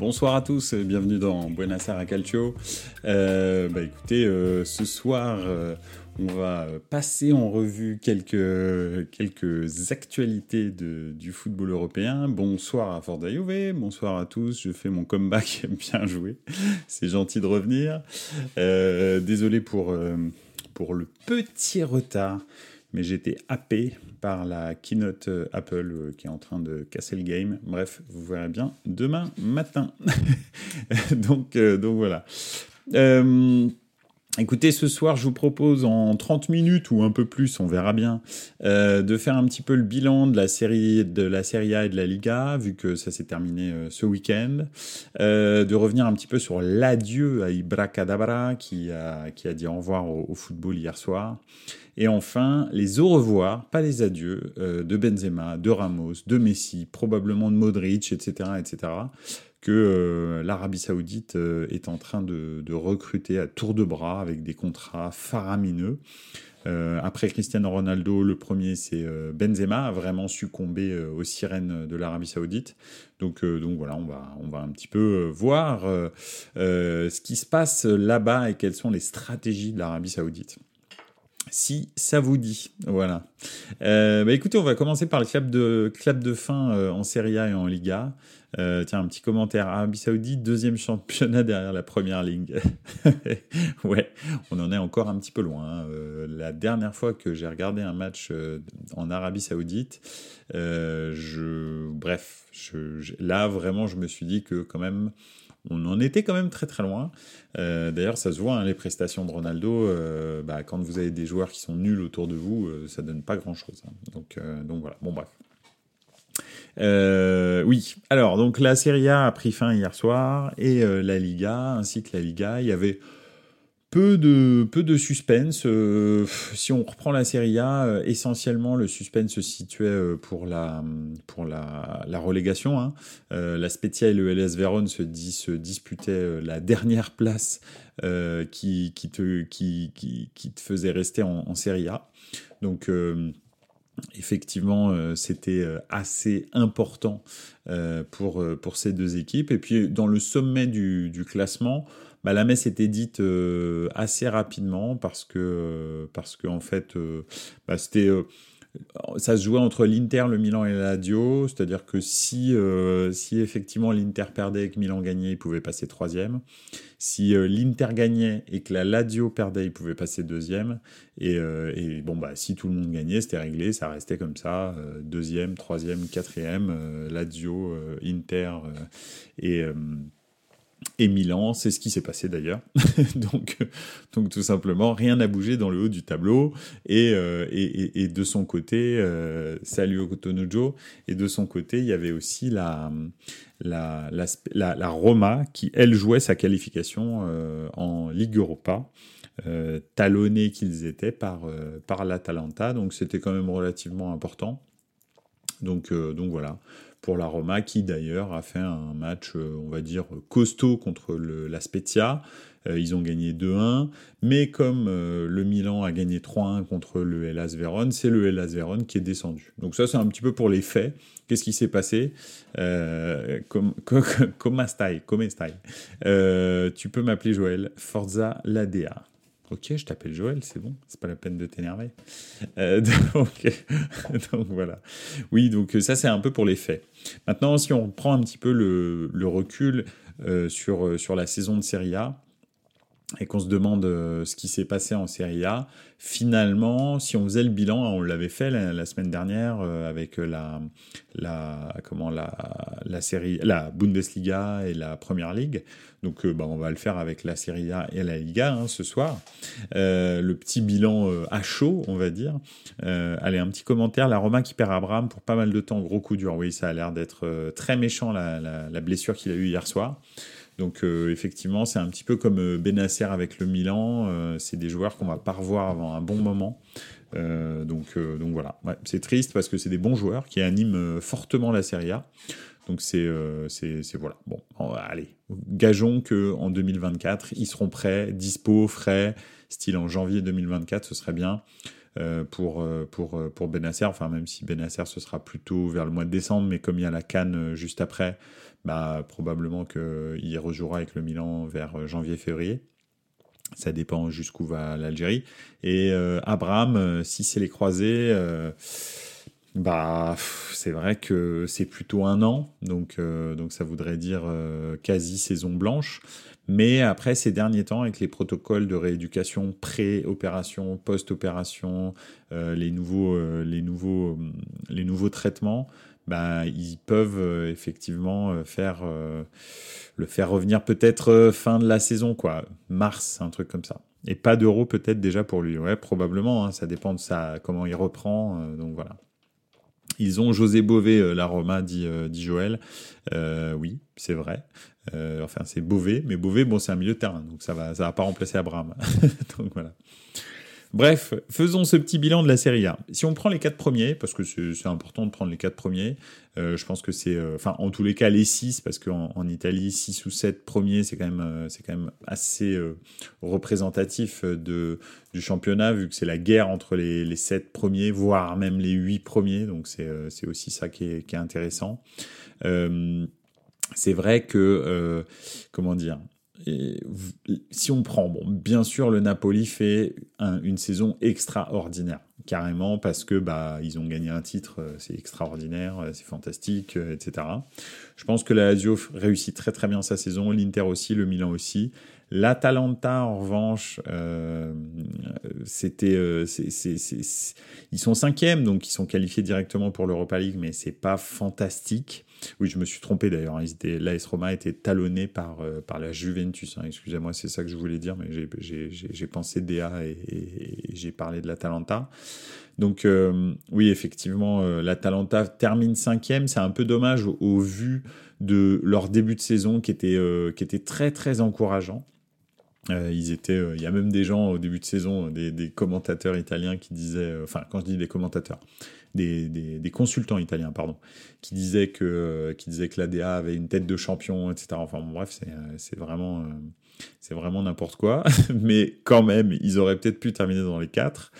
Bonsoir à tous, bienvenue dans Buonasera Calcio. Euh, bah écoutez, euh, ce soir, euh, on va passer en revue quelques, quelques actualités de, du football européen. Bonsoir à Juve, bonsoir à tous, je fais mon comeback, bien joué, c'est gentil de revenir. désolé pour, pour le petit retard, mais j'étais happé par la keynote euh, Apple euh, qui est en train de casser le game. Bref, vous verrez bien demain matin. donc, euh, donc voilà. Écoutez, ce soir, je vous propose en 30 minutes ou un peu plus, on verra bien, de faire un petit peu le bilan de la série Serie A et de la Liga, vu que ça s'est terminé ce week-end, de revenir un petit peu sur l'adieu à Ibra Cadabra qui a, qui a dit au revoir au football hier soir, et enfin, les au revoir, pas les adieux, euh, de Benzema, de Ramos, de Messi, probablement de Modric, etc., etc., que euh, l'Arabie Saoudite euh, est en train de, recruter à tour de bras avec des contrats faramineux. après Cristiano Ronaldo, le premier c'est Benzema, a vraiment succombé aux sirènes de l'Arabie Saoudite. Donc, donc voilà, on va un petit peu voir ce qui se passe là-bas et quelles sont les stratégies de l'Arabie Saoudite si ça vous dit. Voilà. Euh, bah écoutez, on va commencer par le clap de, de fin euh, en Serie A et en Liga. Euh, tiens, un petit commentaire. Arabie Saoudite, deuxième championnat derrière la première ligue. ouais, on en est encore un petit peu loin. Hein. la dernière fois que j'ai regardé un match en Arabie Saoudite, je, bref, là vraiment, je me suis dit que quand même, on en était quand même très très loin. Euh, d'ailleurs, ça se voit, hein, les prestations de Ronaldo, euh, bah, quand vous avez des joueurs qui sont nuls autour de vous, euh, ça donne pas grand-chose. Hein. Donc, donc voilà, bon bref. oui, alors donc la Serie A a pris fin hier soir et la Liga ainsi que la Liga, il y avait peu de, suspense. Euh, si on reprend la série A, euh, essentiellement le suspense se situait euh, pour la, pour la, relégation. Hein. la Spezia et le LS Vérone se, disputaient la dernière place qui, qui, te, qui, qui, te faisait rester en, en série A. Donc effectivement, c'était assez important pour, pour ces deux équipes. Et puis dans le sommet du classement, bah, la messe était dite euh, assez rapidement parce que, euh, parce que en fait, euh, bah, c'était ça se jouait entre l'Inter, le Milan et la Lazio, c'est-à-dire que si, si effectivement l'Inter perdait et que Milan gagnait, il pouvait passer troisième. Si l'Inter gagnait et que la Lazio perdait, il pouvait passer deuxième. Et, et bon, bah, si tout le monde gagnait, c'était réglé, ça restait comme ça, deuxième, troisième, quatrième, Lazio, Inter et et Milan, c'est ce qui s'est passé d'ailleurs. donc, donc tout simplement, rien n'a bougé dans le haut du tableau. Et, euh, et, et, de son côté, euh, salut Okotonujo, et de son côté, il y avait aussi la, la, la, la, Roma qui, elle, jouait sa qualification euh, en Ligue Europa. Euh, talonnés qu'ils étaient par, euh, par l'Atalanta, donc c'était quand même relativement important. Donc, donc voilà, pour la Roma, qui d'ailleurs a fait un match, euh, on va dire, costaud contre la Spezia. Euh, ils ont gagné 2-1, mais comme euh, le Milan a gagné 3-1 contre le Hellas Vérone, c'est le Hellas Vérone qui est descendu. Donc ça, c'est un petit peu pour les faits. Qu'est-ce qui s'est passé? Comme stai, comme stai. Tu peux m'appeler Joël. Forza Ladea. Ok, je t'appelle Joël, c'est bon, c'est pas la peine de t'énerver. Euh, donc, voilà. Oui, donc ça c'est un peu pour les faits. Maintenant, si on prend un petit peu le, le recul euh, sur, sur la saison de Serie A, et qu'on se demande euh, ce qui s'est passé en Serie A, finalement, si on faisait le bilan, on l'avait fait la, semaine dernière euh, avec la, la, comment, la, la, série, la Bundesliga et la Première Ligue. Donc, euh, bah, on va le faire avec la Serie A et la Liga hein, ce soir. le petit bilan à chaud, on va dire. allez, un petit commentaire. La Roma qui perd Abraham pour pas mal de temps, gros coup dur. Oui, ça a l'air d'être très méchant la, la blessure qu'il a eue hier soir. Donc euh, effectivement, c'est un petit peu comme euh, Benacer avec le Milan. Euh, c'est des joueurs qu'on va pas revoir avant un bon moment. donc, voilà, c'est triste parce que c'est des bons joueurs qui animent fortement la Serie A. Donc c'est voilà. Bon, allez, gageons que en 2024, ils seront prêts, dispo, frais, style en janvier 2024, ce serait bien. pour, pour, Benasser, enfin même si Benasser ce sera plutôt vers le mois de décembre, mais comme il y a la Cannes juste après, bah, probablement qu'il rejouera avec le Milan vers janvier-février. Ça dépend jusqu'où va l'Algérie. Et euh, Abraham, euh, si c'est les croisés, euh, bah c'est vrai que c'est plutôt un an, donc donc ça voudrait dire quasi saison blanche. Mais après ces derniers temps, avec les protocoles de rééducation pré-opération, post-opération, les nouveaux les nouveaux les nouveaux traitements, bah, ils peuvent effectivement faire le faire revenir peut-être euh, fin de la saison, quoi. Mars, un truc comme ça. Et pas d'euro peut-être déjà pour lui. Ouais, probablement. Hein, ça dépend de ça, comment il reprend. Euh, donc voilà. Ils ont José Bové, euh, la Roma, dit, dit Joël. oui, c'est vrai. Enfin, c'est Bové, mais Bové, bon, c'est un milieu de terrain, donc ça va, ça va pas remplacer Abraham. donc voilà. Bref, faisons ce petit bilan de la série A. Si on prend les quatre premiers, parce que c'est important de prendre les quatre premiers, euh, je pense que c'est, euh, enfin, en tous les cas, les six, parce qu'en en Italie, six ou sept premiers, c'est quand même, euh, c'est quand même assez représentatif de, du championnat, vu que c'est la guerre entre les, les sept premiers, voire même les huit premiers. Donc c'est, c'est aussi ça qui est intéressant. C'est vrai que, comment dire, si on prend, bon, bien sûr, le Napoli fait une saison extraordinaire, carrément, parce que bah ils ont gagné un titre, euh, c'est extraordinaire, euh, c'est fantastique, euh, etc. Je pense que la Lazio réussit très très bien sa saison, l'Inter aussi, le Milan aussi. L'Atalanta, en revanche, euh, c'était, euh, ils sont cinquièmes, donc ils sont qualifiés directement pour l'Europa League, mais c'est pas fantastique. Oui, je me suis trompé d'ailleurs. Hein. L'AS Roma était talonné par, euh, par la Juventus. Hein. Excusez-moi, c'est ça que je voulais dire, mais j'ai pensé DA et, et, j'ai parlé de l'Atalanta. Donc oui, effectivement, l'Atalanta termine cinquième. C'est un peu dommage au, au, vu de leur début de saison qui était, qui était très très encourageant. Euh, ils étaient, euh, il y a même des gens au début de saison, des, des commentateurs italiens qui disaient, euh, enfin quand je dis des commentateurs, des, des, des, consultants italiens, pardon, qui disaient que, qui disaient que l'ADA avait une tête de champion, etc. Enfin bon, bref, c'est vraiment c'est vraiment n'importe quoi, mais quand même, ils auraient peut-être pu terminer dans les quatre.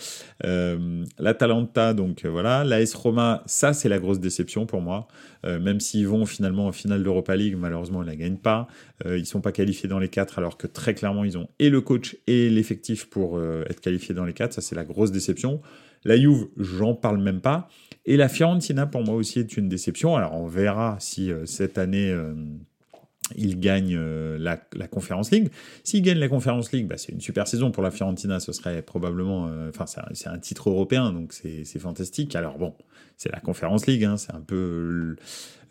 Euh, L'Atalanta, donc euh, voilà. L'AS Roma, ça c'est la grosse déception pour moi. Euh, même s'ils vont finalement en finale d'Europa League, malheureusement ils la gagnent pas. Euh, ils sont pas qualifiés dans les quatre, alors que très clairement ils ont et le coach et l'effectif pour euh, être qualifiés dans les quatre. Ça c'est la grosse déception. La Juve, j'en parle même pas. Et la Fiorentina, pour moi aussi, est une déception. Alors on verra si cette année il gagne euh, la, la Conference League. S'il gagne la Conference League, bah, c'est une super saison pour la Fiorentina. Ce serait probablement, euh, enfin, c'est un, titre européen, donc c'est fantastique. Alors bon, c'est la Conference League, hein, c'est un peu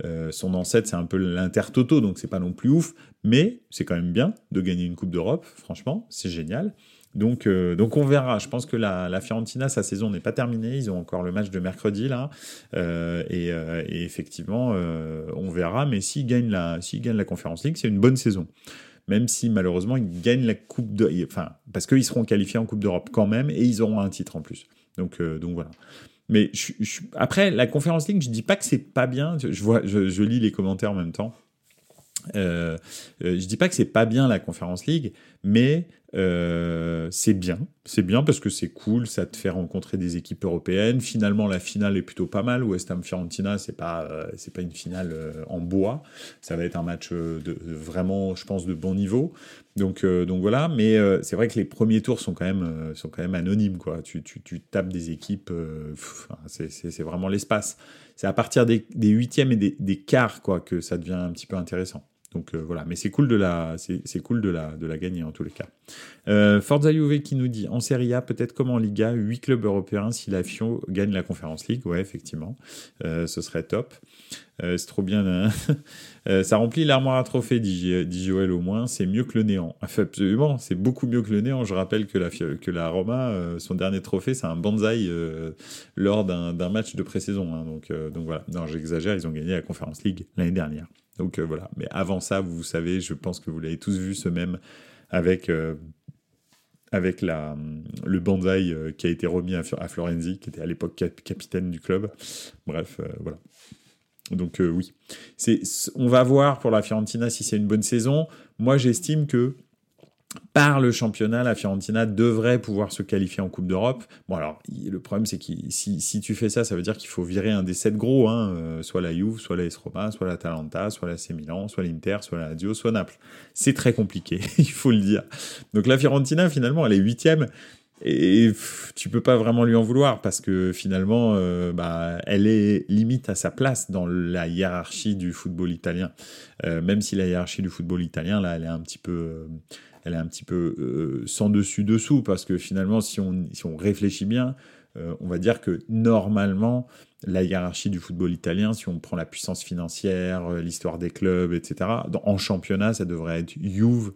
euh, son ancêtre, c'est un peu l'Inter-Toto, donc c'est pas non plus ouf, mais c'est quand même bien de gagner une Coupe d'Europe. Franchement, c'est génial. Donc, euh, donc on verra. Je pense que la, Fiorentina, sa saison n'est pas terminée. Ils ont encore le match de mercredi là, euh, et, euh, et, effectivement, on verra. Mais s'ils gagnent la, s'ils gagnent la Conference League, c'est une bonne saison. Même si malheureusement ils gagnent la Coupe de, enfin parce qu'ils seront qualifiés en Coupe d'Europe quand même, et ils auront un titre en plus. Donc, donc voilà. Mais après la Conference League, je dis pas que c'est pas bien. Je vois, je lis les commentaires en même temps. Euh, je dis pas que c'est pas bien la Conference League, mais euh, c'est bien, c'est bien parce que c'est cool, ça te fait rencontrer des équipes européennes. Finalement, la finale est plutôt pas mal. West Ham Fiorentina, c'est pas euh, c'est pas une finale euh, en bois. Ça va être un match euh, de, vraiment, je pense, de bon niveau. Donc donc voilà. Mais c'est vrai que les premiers tours sont quand même sont quand même anonymes quoi. Tu tu, tu tapes des équipes, c'est vraiment l'espace. C'est à partir des, huitièmes et des, des quarts quoi que ça devient un petit peu intéressant. Donc euh, voilà, mais c'est cool de la, c'est cool de la, de la gagner en tous les cas. Euh, qui nous dit en Serie A peut-être comme en Liga, 8 clubs européens si la Fio gagne la Conference League, ouais effectivement, euh, ce serait top. Euh, c'est trop bien. Hein euh, ça remplit l'armoire à trophées, dit, Joël au moins. C'est mieux que le néant. Absolument, c'est beaucoup mieux que le néant. Je rappelle que la, que la Roma, euh, son dernier trophée, c'est un bonsaï lors d'un match de pré-saison. Hein. Donc, donc voilà. Non, j'exagère. Ils ont gagné la Conference League l'année dernière. Donc euh, voilà. Mais avant ça, vous savez, je pense que vous l'avez tous vu ce même avec euh, avec la, le bonsaï euh, qui a été remis à, à Florenzi, qui était à l'époque cap capitaine du club. Bref, voilà. Donc oui, on va voir pour la Fiorentina si c'est une bonne saison. Moi, j'estime que par le championnat, la Fiorentina devrait pouvoir se qualifier en Coupe d'Europe. Bon alors, le problème c'est que si, si, tu fais ça, ça veut dire qu'il faut virer un des sept gros, hein, euh, soit la Juve, soit la Roma, soit la Talenta, soit la C Milan, soit l'Inter, soit la Lazio, soit Naples. C'est très compliqué, il faut le dire. Donc la Fiorentina, finalement, elle est huitième. Et tu peux pas vraiment lui en vouloir parce que finalement, euh, bah, elle est limite à sa place dans la hiérarchie du football italien. Euh, même si la hiérarchie du football italien, là, elle est un petit peu elle est un petit peu euh, sans dessus dessous parce que finalement, si on, si on réfléchit bien, euh, on va dire que normalement, la hiérarchie du football italien, si on prend la puissance financière, euh, l'histoire des clubs, etc., en championnat, ça devrait être Juve,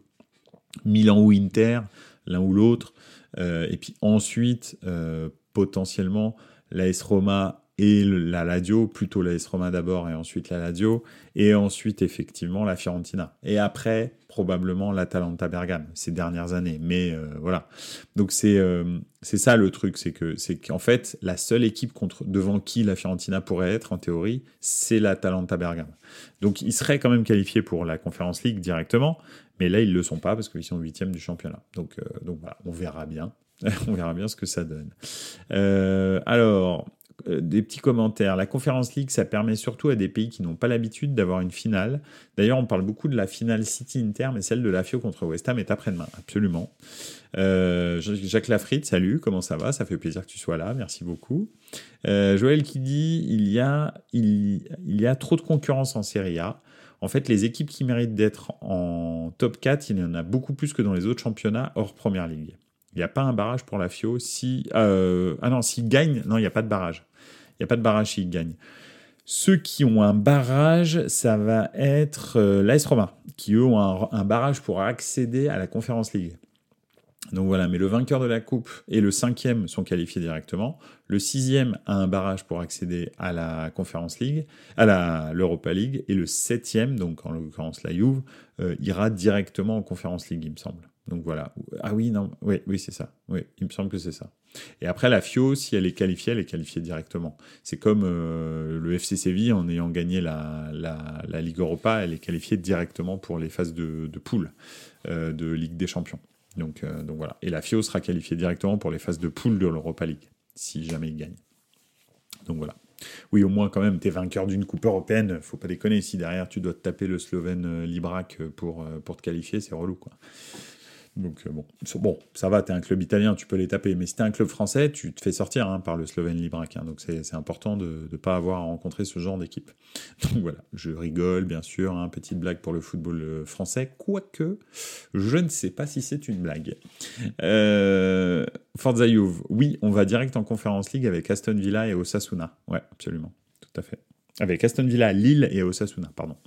Milan ou Inter, l'un ou l'autre, et puis ensuite, potentiellement, l'AS Roma et la Lazio, plutôt la Roma d'abord et ensuite la Lazio, et ensuite effectivement la Fiorentina. Et après, probablement l'Atalanta Bergame ces dernières années. Mais euh, voilà. Donc c'est euh, c'est ça le truc, c'est que c'est qu'en fait la seule équipe contre devant qui la Fiorentina pourrait être en théorie, c'est l'Atalanta Bergame. Donc ils seraient quand même qualifiés pour la Conference League directement, mais là ils le sont pas parce qu'ils sont huitièmes du championnat. Donc euh, donc voilà, on verra bien. on verra bien ce que ça donne. alors, des petits commentaires. La Conférence League, ça permet surtout à des pays qui n'ont pas l'habitude d'avoir une finale. D'ailleurs, on parle beaucoup de la finale City-Inter, mais celle de la FIO contre West Ham est après-demain, absolument. Euh, Jacques Lafrite, salut, comment ça va? Ça fait plaisir que tu sois là, merci beaucoup. Euh, Joël qui dit il y, a, il, il y a trop de concurrence en Serie A. En fait, les équipes qui méritent d'être en top 4, il y en a beaucoup plus que dans les autres championnats hors Première Ligue. Il n'y a pas un barrage pour la FIO. Si, euh, ah non, s'ils gagnent, non, il n'y a pas de barrage. Il n'y a pas de barrage s'ils gagnent. Ceux qui ont un barrage, ça va être euh, l'AS Roma, qui eux ont un, barrage pour accéder à la Conférence League. Donc voilà, mais le vainqueur de la coupe et le cinquième sont qualifiés directement. Le sixième a un barrage pour accéder à la Conférence League, à l'Europa League, et le septième, donc en l'occurrence la Juve, euh, ira directement en Conférence League, il me semble. Donc voilà. Ah oui, non, oui, oui, c'est ça. Oui, il me semble que c'est ça. Et après, la FIO, si elle est qualifiée, elle est qualifiée directement. C'est comme euh, le FC Séville, en ayant gagné la, Ligue Europa, elle est qualifiée directement pour les phases de, de poule euh, de Ligue des Champions. Donc, euh, voilà. Et la FIO sera qualifiée directement pour les phases de poule de l'Europa League, si jamais il gagne. Donc voilà. Oui, au moins quand même, tu es vainqueur d'une coupe européenne, faut pas déconner. Si derrière tu dois te taper le Slovène Librac pour, pour te qualifier, c'est relou quoi. Donc euh, bon, ça va, t'es un club italien, tu peux les taper, mais si t'es un club français, tu te fais sortir hein, par le Slovène Librac. Hein, donc c'est important de ne pas avoir à rencontrer ce genre d'équipe. Donc voilà, je rigole, bien sûr, hein, petite blague pour le football euh, français, quoique je ne sais pas si c'est une blague. Euh, Forza Juve, oui, on va direct en Conférence League avec Aston Villa et Osasuna. Ouais, absolument, tout à fait. Avec Aston Villa, Lille et Osasuna, pardon.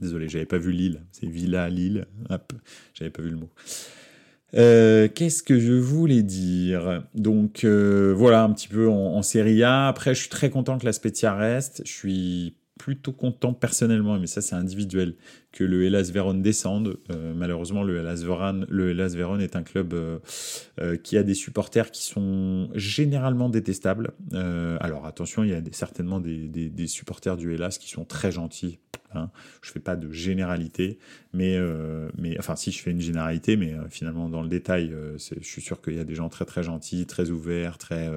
Désolé, j'avais pas vu Lille. C'est Villa, Lille. Hop, j'avais pas vu le mot. Euh, qu'est-ce que je voulais dire? Donc euh, voilà un petit peu en, en, Serie A. Après, je suis très content que la Spezia reste. Je suis plutôt content personnellement, mais ça c'est individuel, que le Hellas Vérone descende. Euh, malheureusement, le Hellas, Hellas Vérone est un club euh, euh, qui a des supporters qui sont généralement détestables. alors attention, il y a certainement des, des, supporters du Hellas qui sont très gentils. Hein. Je fais pas de généralité, mais, mais enfin si je fais une généralité, mais finalement dans le détail, je suis sûr qu'il y a des gens très très gentils, très ouverts, très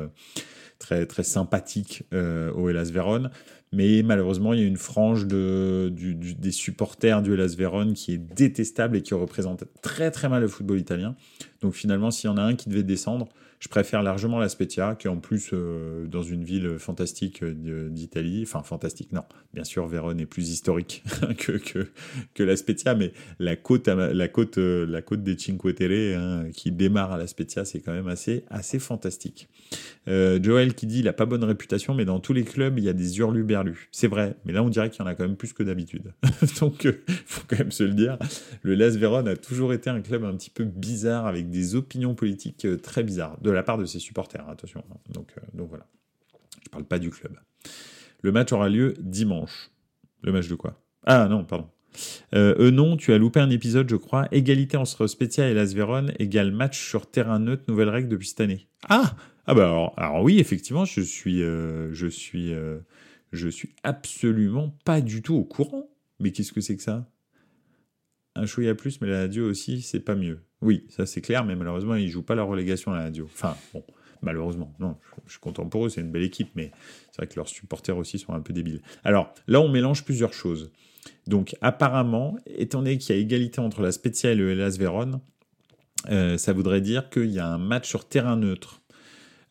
très très sympathiques au Hellas Vérone. Mais malheureusement, il y a une frange de, des supporters du Hellas Vérone qui est détestable et qui représente très très mal le football italien. Donc finalement, s'il y en a un qui devait descendre, je préfère largement la Spezia, qui en plus euh, dans une ville fantastique d'Italie. Enfin, fantastique, non. Bien sûr, Vérone est plus historique que, que, la Spezia, mais la côte, la côte, euh, la côte des Cinque Terre, hein, qui démarre à la Spezia, c'est quand même assez, assez fantastique. Euh, Joël qui dit il a pas bonne réputation, mais dans tous les clubs, il y a des hurluberlus. C'est vrai, mais là, on dirait qu'il y en a quand même plus que d'habitude. Donc, il faut quand même se le dire. Le Las Vérone a toujours été un club un petit peu bizarre, avec des opinions politiques très bizarres la part de ses supporters, hein, attention. Donc, euh, donc voilà. Je parle pas du club. Le match aura lieu dimanche. Le match de quoi? Ah non, pardon. Euh, non, tu as loupé un épisode, je crois. Égalité entre Spezia et Las Vérone égale match sur terrain neutre, nouvelle règle depuis cette année. Ah Ah bah alors, oui, effectivement, je suis, euh, je suis, euh, Je suis absolument pas du tout au courant. Mais qu'est-ce que c'est que ça? Un chouïa plus, mais la radio aussi, c'est pas mieux. Oui, ça c'est clair, mais malheureusement, ils jouent pas la relégation à la radio. Enfin, bon, malheureusement. Non, je suis content pour eux, c'est une belle équipe, mais c'est vrai que leurs supporters aussi sont un peu débiles. Alors, là, on mélange plusieurs choses. Donc, apparemment, étant donné qu'il y a égalité entre la Spezia et le Hellas Vérone, euh, ça voudrait dire qu'il y a un match sur terrain neutre.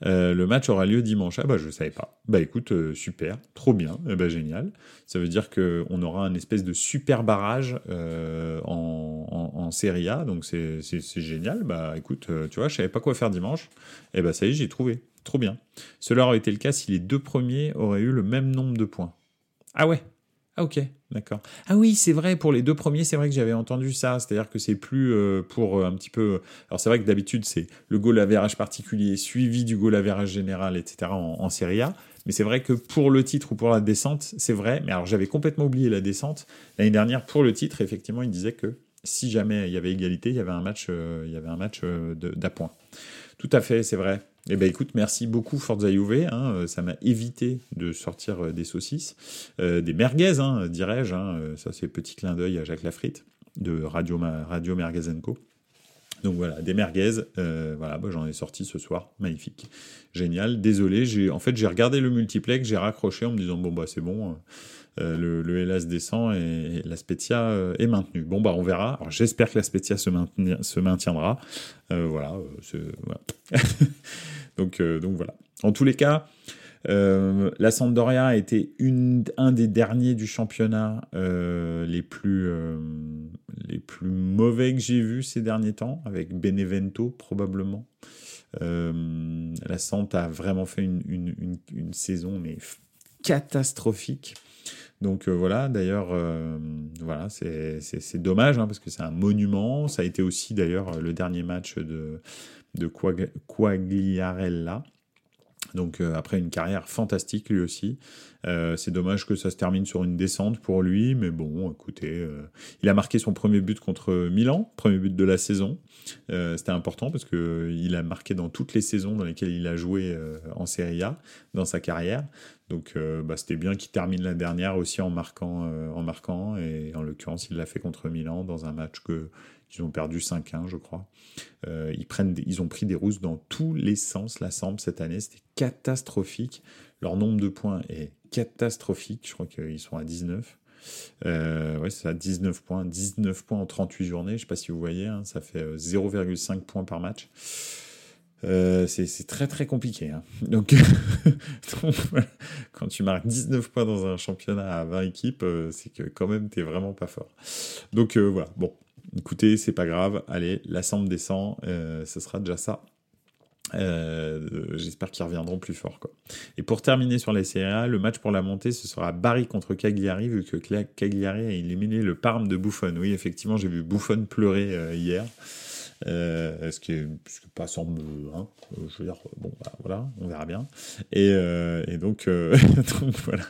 Euh, le match aura lieu dimanche. Ah bah je savais pas. Bah écoute, euh, super, trop bien, eh bah, génial. Ça veut dire qu'on aura un espèce de super barrage en, en, Serie A, donc c'est génial. Bah écoute, tu vois, je savais pas quoi faire dimanche. Et eh bah ça y est, j'ai trouvé. Trop bien. Cela aurait été le cas si les deux premiers auraient eu le même nombre de points. Ah ouais, ah ok, d'accord. Ah oui, c'est vrai, pour les deux premiers, c'est vrai que j'avais entendu ça, c'est-à-dire que c'est plus euh, pour euh, un petit peu... Alors c'est vrai que d'habitude, c'est le goal average particulier suivi du goal average général, etc. en, en Serie A. Mais c'est vrai que pour le titre ou pour la descente, c'est vrai. Mais alors j'avais complètement oublié la descente. L'année dernière, pour le titre, effectivement, il disait que si jamais il y avait égalité, il y avait un match, euh, il y avait un match d'appoint. Tout à fait, c'est vrai. Eh ben écoute, merci beaucoup Forza hein, euh, ça m'a évité de sortir euh, des saucisses, euh, des merguez, hein, dirais-je, hein, ça c'est petit clin d'œil à Jacques Lafritte de Radio, Radio Mergazenco. Donc voilà, des merguez, voilà, bah, j'en ai sorti ce soir, magnifique, génial. Désolé, en fait j'ai regardé le multiplex, j'ai raccroché en me disant bon bah c'est bon, le, le, Hélas descend et, la Spezia est maintenue. Bon bah on verra. J'espère que la Spezia se, maintiendra. voilà, voilà. Donc, euh, donc voilà. En tous les cas, euh, la Sampdoria a été un des derniers du championnat euh, les, plus, les plus mauvais que j'ai vus ces derniers temps, avec Benevento probablement. la a vraiment fait une, une, une, saison mais catastrophique. Donc voilà, d'ailleurs, voilà, c'est dommage hein, parce que c'est un monument. Ça a été aussi d'ailleurs le dernier match de, de Quagliarella. Donc euh, après une carrière fantastique lui aussi. Euh, c'est dommage que ça se termine sur une descente pour lui, mais bon, écoutez, euh, il a marqué son premier but contre Milan, premier but de la saison. C'était important parce que il a marqué dans toutes les saisons dans lesquelles il a joué en Serie A dans sa carrière. Donc bah, c'était bien qu'il termine la dernière aussi en marquant, en marquant et en l'occurrence il l'a fait contre Milan dans un match que ils ont perdu 5-1, je crois. Euh, ils, prennent ils ont pris des rousses dans tous les sens, la Samp, cette année. C'était catastrophique. Leur nombre de points est catastrophique. Je crois qu'ils sont à 19. Euh, ouais, c'est ça, 19 points. 19 points en 38 journées. Je ne sais pas si vous voyez, hein, ça fait 0,5 euh, points par match. Euh, c'est très très compliqué. Hein. Donc, quand tu marques 19 points dans un championnat à 20 équipes, c'est que quand même tu vraiment pas fort. Donc voilà, bon, écoutez, c'est pas grave, allez, la somme descend, euh, ce sera déjà ça. Euh, j'espère qu'ils reviendront plus fort. Quoi. Et pour terminer sur les CRA, le match pour la montée, ce sera Barry contre Cagliari, vu que Cagliari a éliminé le Parme de Buffon. Oui, effectivement, j'ai vu Buffon pleurer euh, hier. ce, qui est, pas me. Hein, je veux dire, bon, bah, voilà, on verra bien. Et, donc, donc, voilà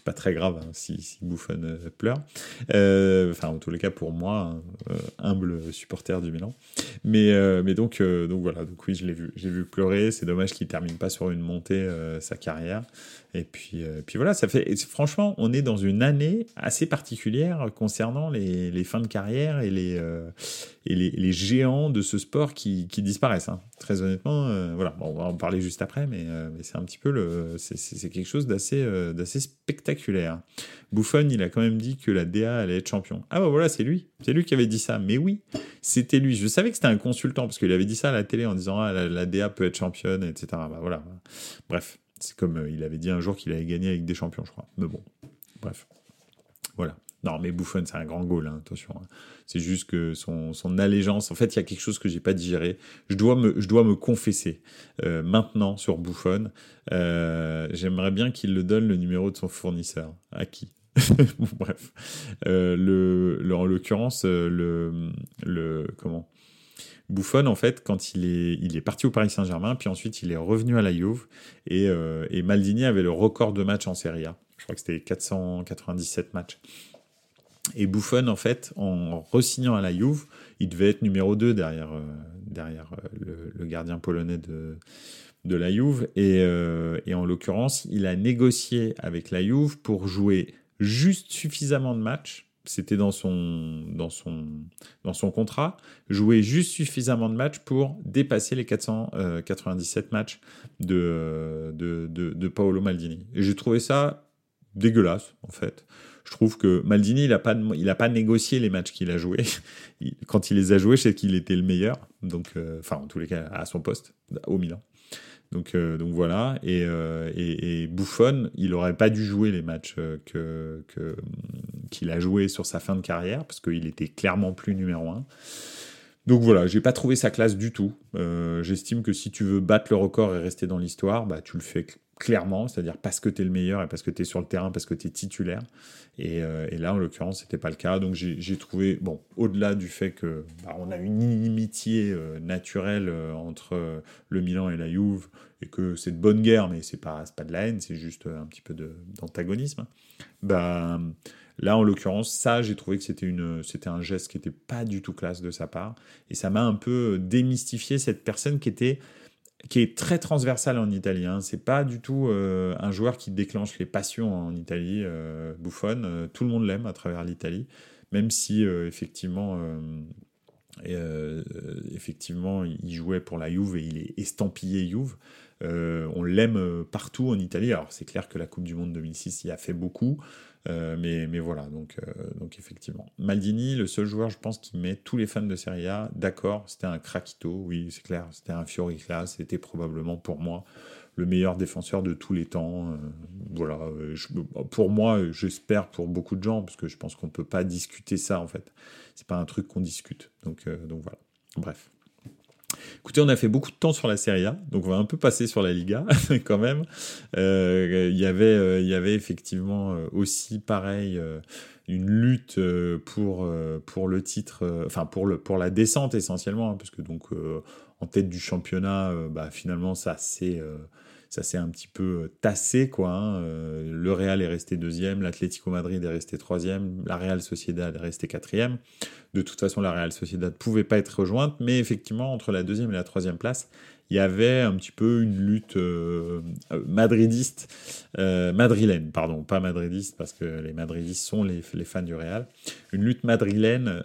c'est pas très grave hein, si, si euh, pleure. Euh, enfin, en tous les cas, pour moi, euh, humble supporter du Milan. Mais, mais donc, donc voilà, donc oui, je l'ai vu, j'ai vu pleurer. C'est dommage qu'il termine pas sur une montée sa carrière. Et puis, puis voilà, ça fait. franchement, on est dans une année assez particulière concernant les, les fins de carrière et les et les, les, géants de ce sport qui, disparaissent. Hein. Très honnêtement, voilà, on va en parler juste après, mais, c'est un petit peu le, c'est quelque chose d'assez d'assez spectaculaire. Buffon, il a quand même dit que la DA allait être champion. Ah bah voilà, c'est lui. C'est lui qui avait dit ça. Mais oui, c'était lui. Je savais que c'était un consultant parce qu'il avait dit ça à la télé en disant ah, la, DA peut être championne, etc. Bah voilà. Bref, c'est comme euh, il avait dit un jour qu'il allait gagner avec des champions, je crois. Mais bon, bref. Voilà. Non, mais Buffon, c'est un grand goal, hein, attention. Hein. C'est juste que son, allégeance, en fait, il y a quelque chose que j'ai pas digéré. Je dois me, confesser euh, maintenant sur Buffon. Euh, j'aimerais bien qu'il le donne le numéro de son fournisseur. À qui? Bref. En l'occurrence, le. Comment? Buffon, en fait, quand il est, il est parti au Paris Saint-Germain, puis ensuite il est revenu à la Juve, et, et Maldini avait le record de matchs en Serie A. Je crois que c'était 497 matchs. Et Buffon, en fait, en re-signant à la Juve, il devait être numéro 2 derrière, euh, derrière euh, le, gardien polonais de, de la Juve. Et, et en l'occurrence, il a négocié avec la Juve pour jouer juste suffisamment de matchs c'était dans son, dans, son, dans son contrat, jouer juste suffisamment de matchs pour dépasser les 497 euh, matchs de, de, de, Paolo Maldini. Et j'ai trouvé ça dégueulasse, en fait. Je trouve que Maldini, il n'a pas, pas négocié les matchs qu'il a joués. Quand il les a joués, c'est qu'il était le meilleur. Donc, euh, enfin, en tous les cas, à son poste, au Milan. Donc, euh, donc voilà. Et, euh, Buffon, il n'aurait pas dû jouer les matchs euh, que, qu'il a joué sur sa fin de carrière, parce qu'il était clairement plus numéro un. Donc voilà, j'ai pas trouvé sa classe du tout. J'estime que si tu veux battre le record et rester dans l'histoire, bah, tu le fais clairement, c'est-à-dire parce que tu es le meilleur et parce que tu es sur le terrain, parce que tu es titulaire. Et, là, en l'occurrence, c'était pas le cas. Donc j'ai trouvé, bon, au-delà du fait que bah, on a une inimitié naturelle entre le Milan et la Juve, et que c'est de bonne guerre, mais c'est pas, pas de la haine, c'est juste un petit peu d'antagonisme. Bah, là, en l'occurrence, ça, j'ai trouvé que c'était une, c'était un geste qui était pas du tout classe de sa part, et ça m'a un peu démystifié cette personne qui était qui est très transversale en Italie. Hein. C'est pas du tout euh, un joueur qui déclenche les passions en Italie. Euh, Buffon, euh, tout le monde l'aime à travers l'Italie, même si effectivement effectivement, il jouait pour la Juve et il est estampillé Juve. Euh, on l'aime euh, partout en Italie. Alors c'est clair que la Coupe du Monde 2006 y a fait beaucoup, euh, mais, mais voilà, donc, donc effectivement. Maldini, le seul joueur, je pense, qui met tous les fans de Serie A d'accord, c'était un craquito, oui, c'est clair, c'était un Fioricla, c'était probablement pour moi le meilleur défenseur de tous les temps. voilà, pour moi, j'espère pour beaucoup de gens, parce que je pense qu'on ne peut pas discuter ça en fait. C'est pas un truc qu'on discute. Donc, donc voilà. Bref. Écoutez, on a fait beaucoup de temps sur la Serie A, donc on va un peu passer sur la Liga quand même. Euh, il y avait, euh, effectivement euh, aussi pareil une lutte pour pour le titre, enfin pour pour la descente essentiellement, hein, parce que donc en tête du championnat, bah, finalement ça c'est ça s'est un petit peu euh, tassé quoi. Hein. Euh, le Real est resté deuxième, l'Atlético Madrid est resté troisième, la Real Sociedad est resté quatrième. De toute façon, la Real Sociedad pouvait pas être rejointe, mais effectivement entre la deuxième et la troisième place, il y avait un petit peu une lutte euh, euh, madridiste, euh, madrilène, pardon, pas madridiste, parce que les madridistes sont les, fans du Real, une lutte madrilène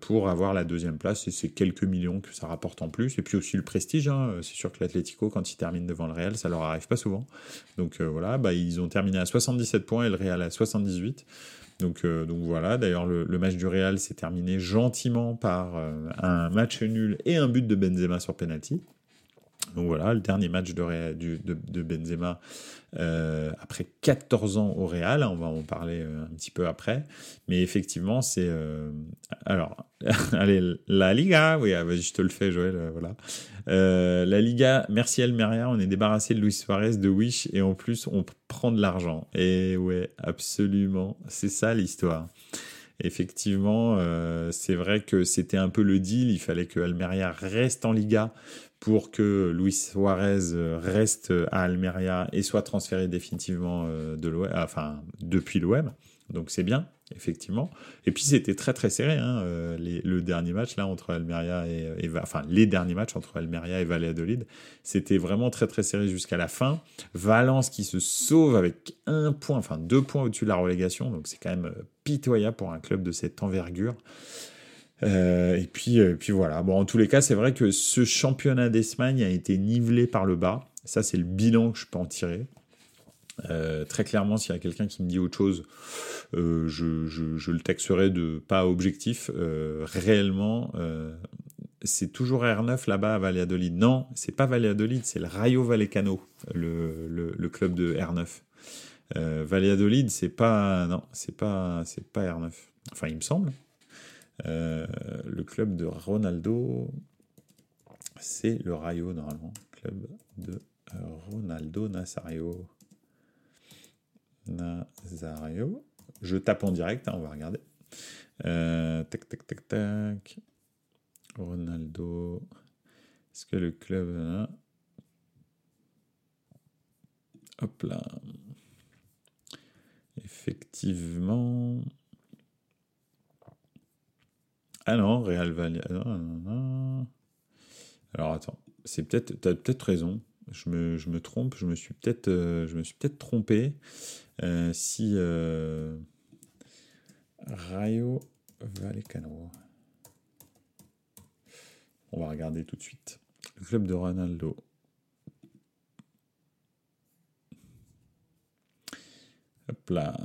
pour avoir la deuxième place, et c'est quelques millions que ça rapporte en plus, et puis aussi le prestige, hein. c'est sûr que l'Atlético, quand ils terminent devant le Real, ça leur arrive pas souvent, donc voilà, bah, ils ont terminé à 77 points et le Real à 78, donc, donc, voilà, d'ailleurs le, match du Real s'est terminé gentiment par un match nul et un but de Benzema sur penalty. Donc voilà, le dernier match de, de, Benzema euh, après 14 ans au Real, on va en parler euh, un petit peu après. Mais effectivement, c'est... Euh, alors, allez, la Liga, oui, ah, je te le fais Joël, voilà. la Liga, merci Almeria, on est débarrassé de Luis Suarez, de Wish, et en plus, on prend de l'argent. Et ouais, absolument, c'est ça l'histoire effectivement, c'est vrai que c'était un peu le deal. Il fallait que Almeria reste en Liga pour que Luis Suarez reste à Almeria et soit transféré définitivement euh, depuis l'OM. Donc c'est bien, effectivement. Et puis c'était très très serré, hein, euh, le dernier match là entre Almeria et, enfin les derniers matchs entre Almeria et Valladolid, c'était vraiment très très serré jusqu'à la fin. Valence qui se sauve avec un point, enfin deux points au-dessus de la relégation, donc c'est quand même pitoyable pour un club de cette envergure. Euh, et puis, euh, puis voilà. Bon, en tous les cas, c'est vrai que ce championnat d'Espagne a été nivelé par le bas. Ça, c'est le bilan que je peux en tirer. Euh, très clairement, s'il y a quelqu'un qui me dit autre chose, je, le taxerai de pas objectif. réellement, c'est toujours R9 là-bas à Valladolid. Non, c'est pas Valladolid, c'est le Rayo Vallecano, le, le, le club de R9. Valladolid, c'est pas non, c'est pas c'est pas R9. Enfin, il me semble. Euh, le club de Ronaldo, c'est le Rayo normalement. Club de Ronaldo Nazario. Nazario. Je tape en direct, hein, on va regarder. Euh, tac, tac, tac, tac. Ronaldo. Est-ce que le club. Hop là. Effectivement. Ah non, Real Valladolid. Alors attends, c'est peut-être, t'as peut-être raison. je me, trompe, je me suis peut-être peut-être trompé. si Rayo Vallecano. On va regarder tout de suite. Le club de Ronaldo. Hop là.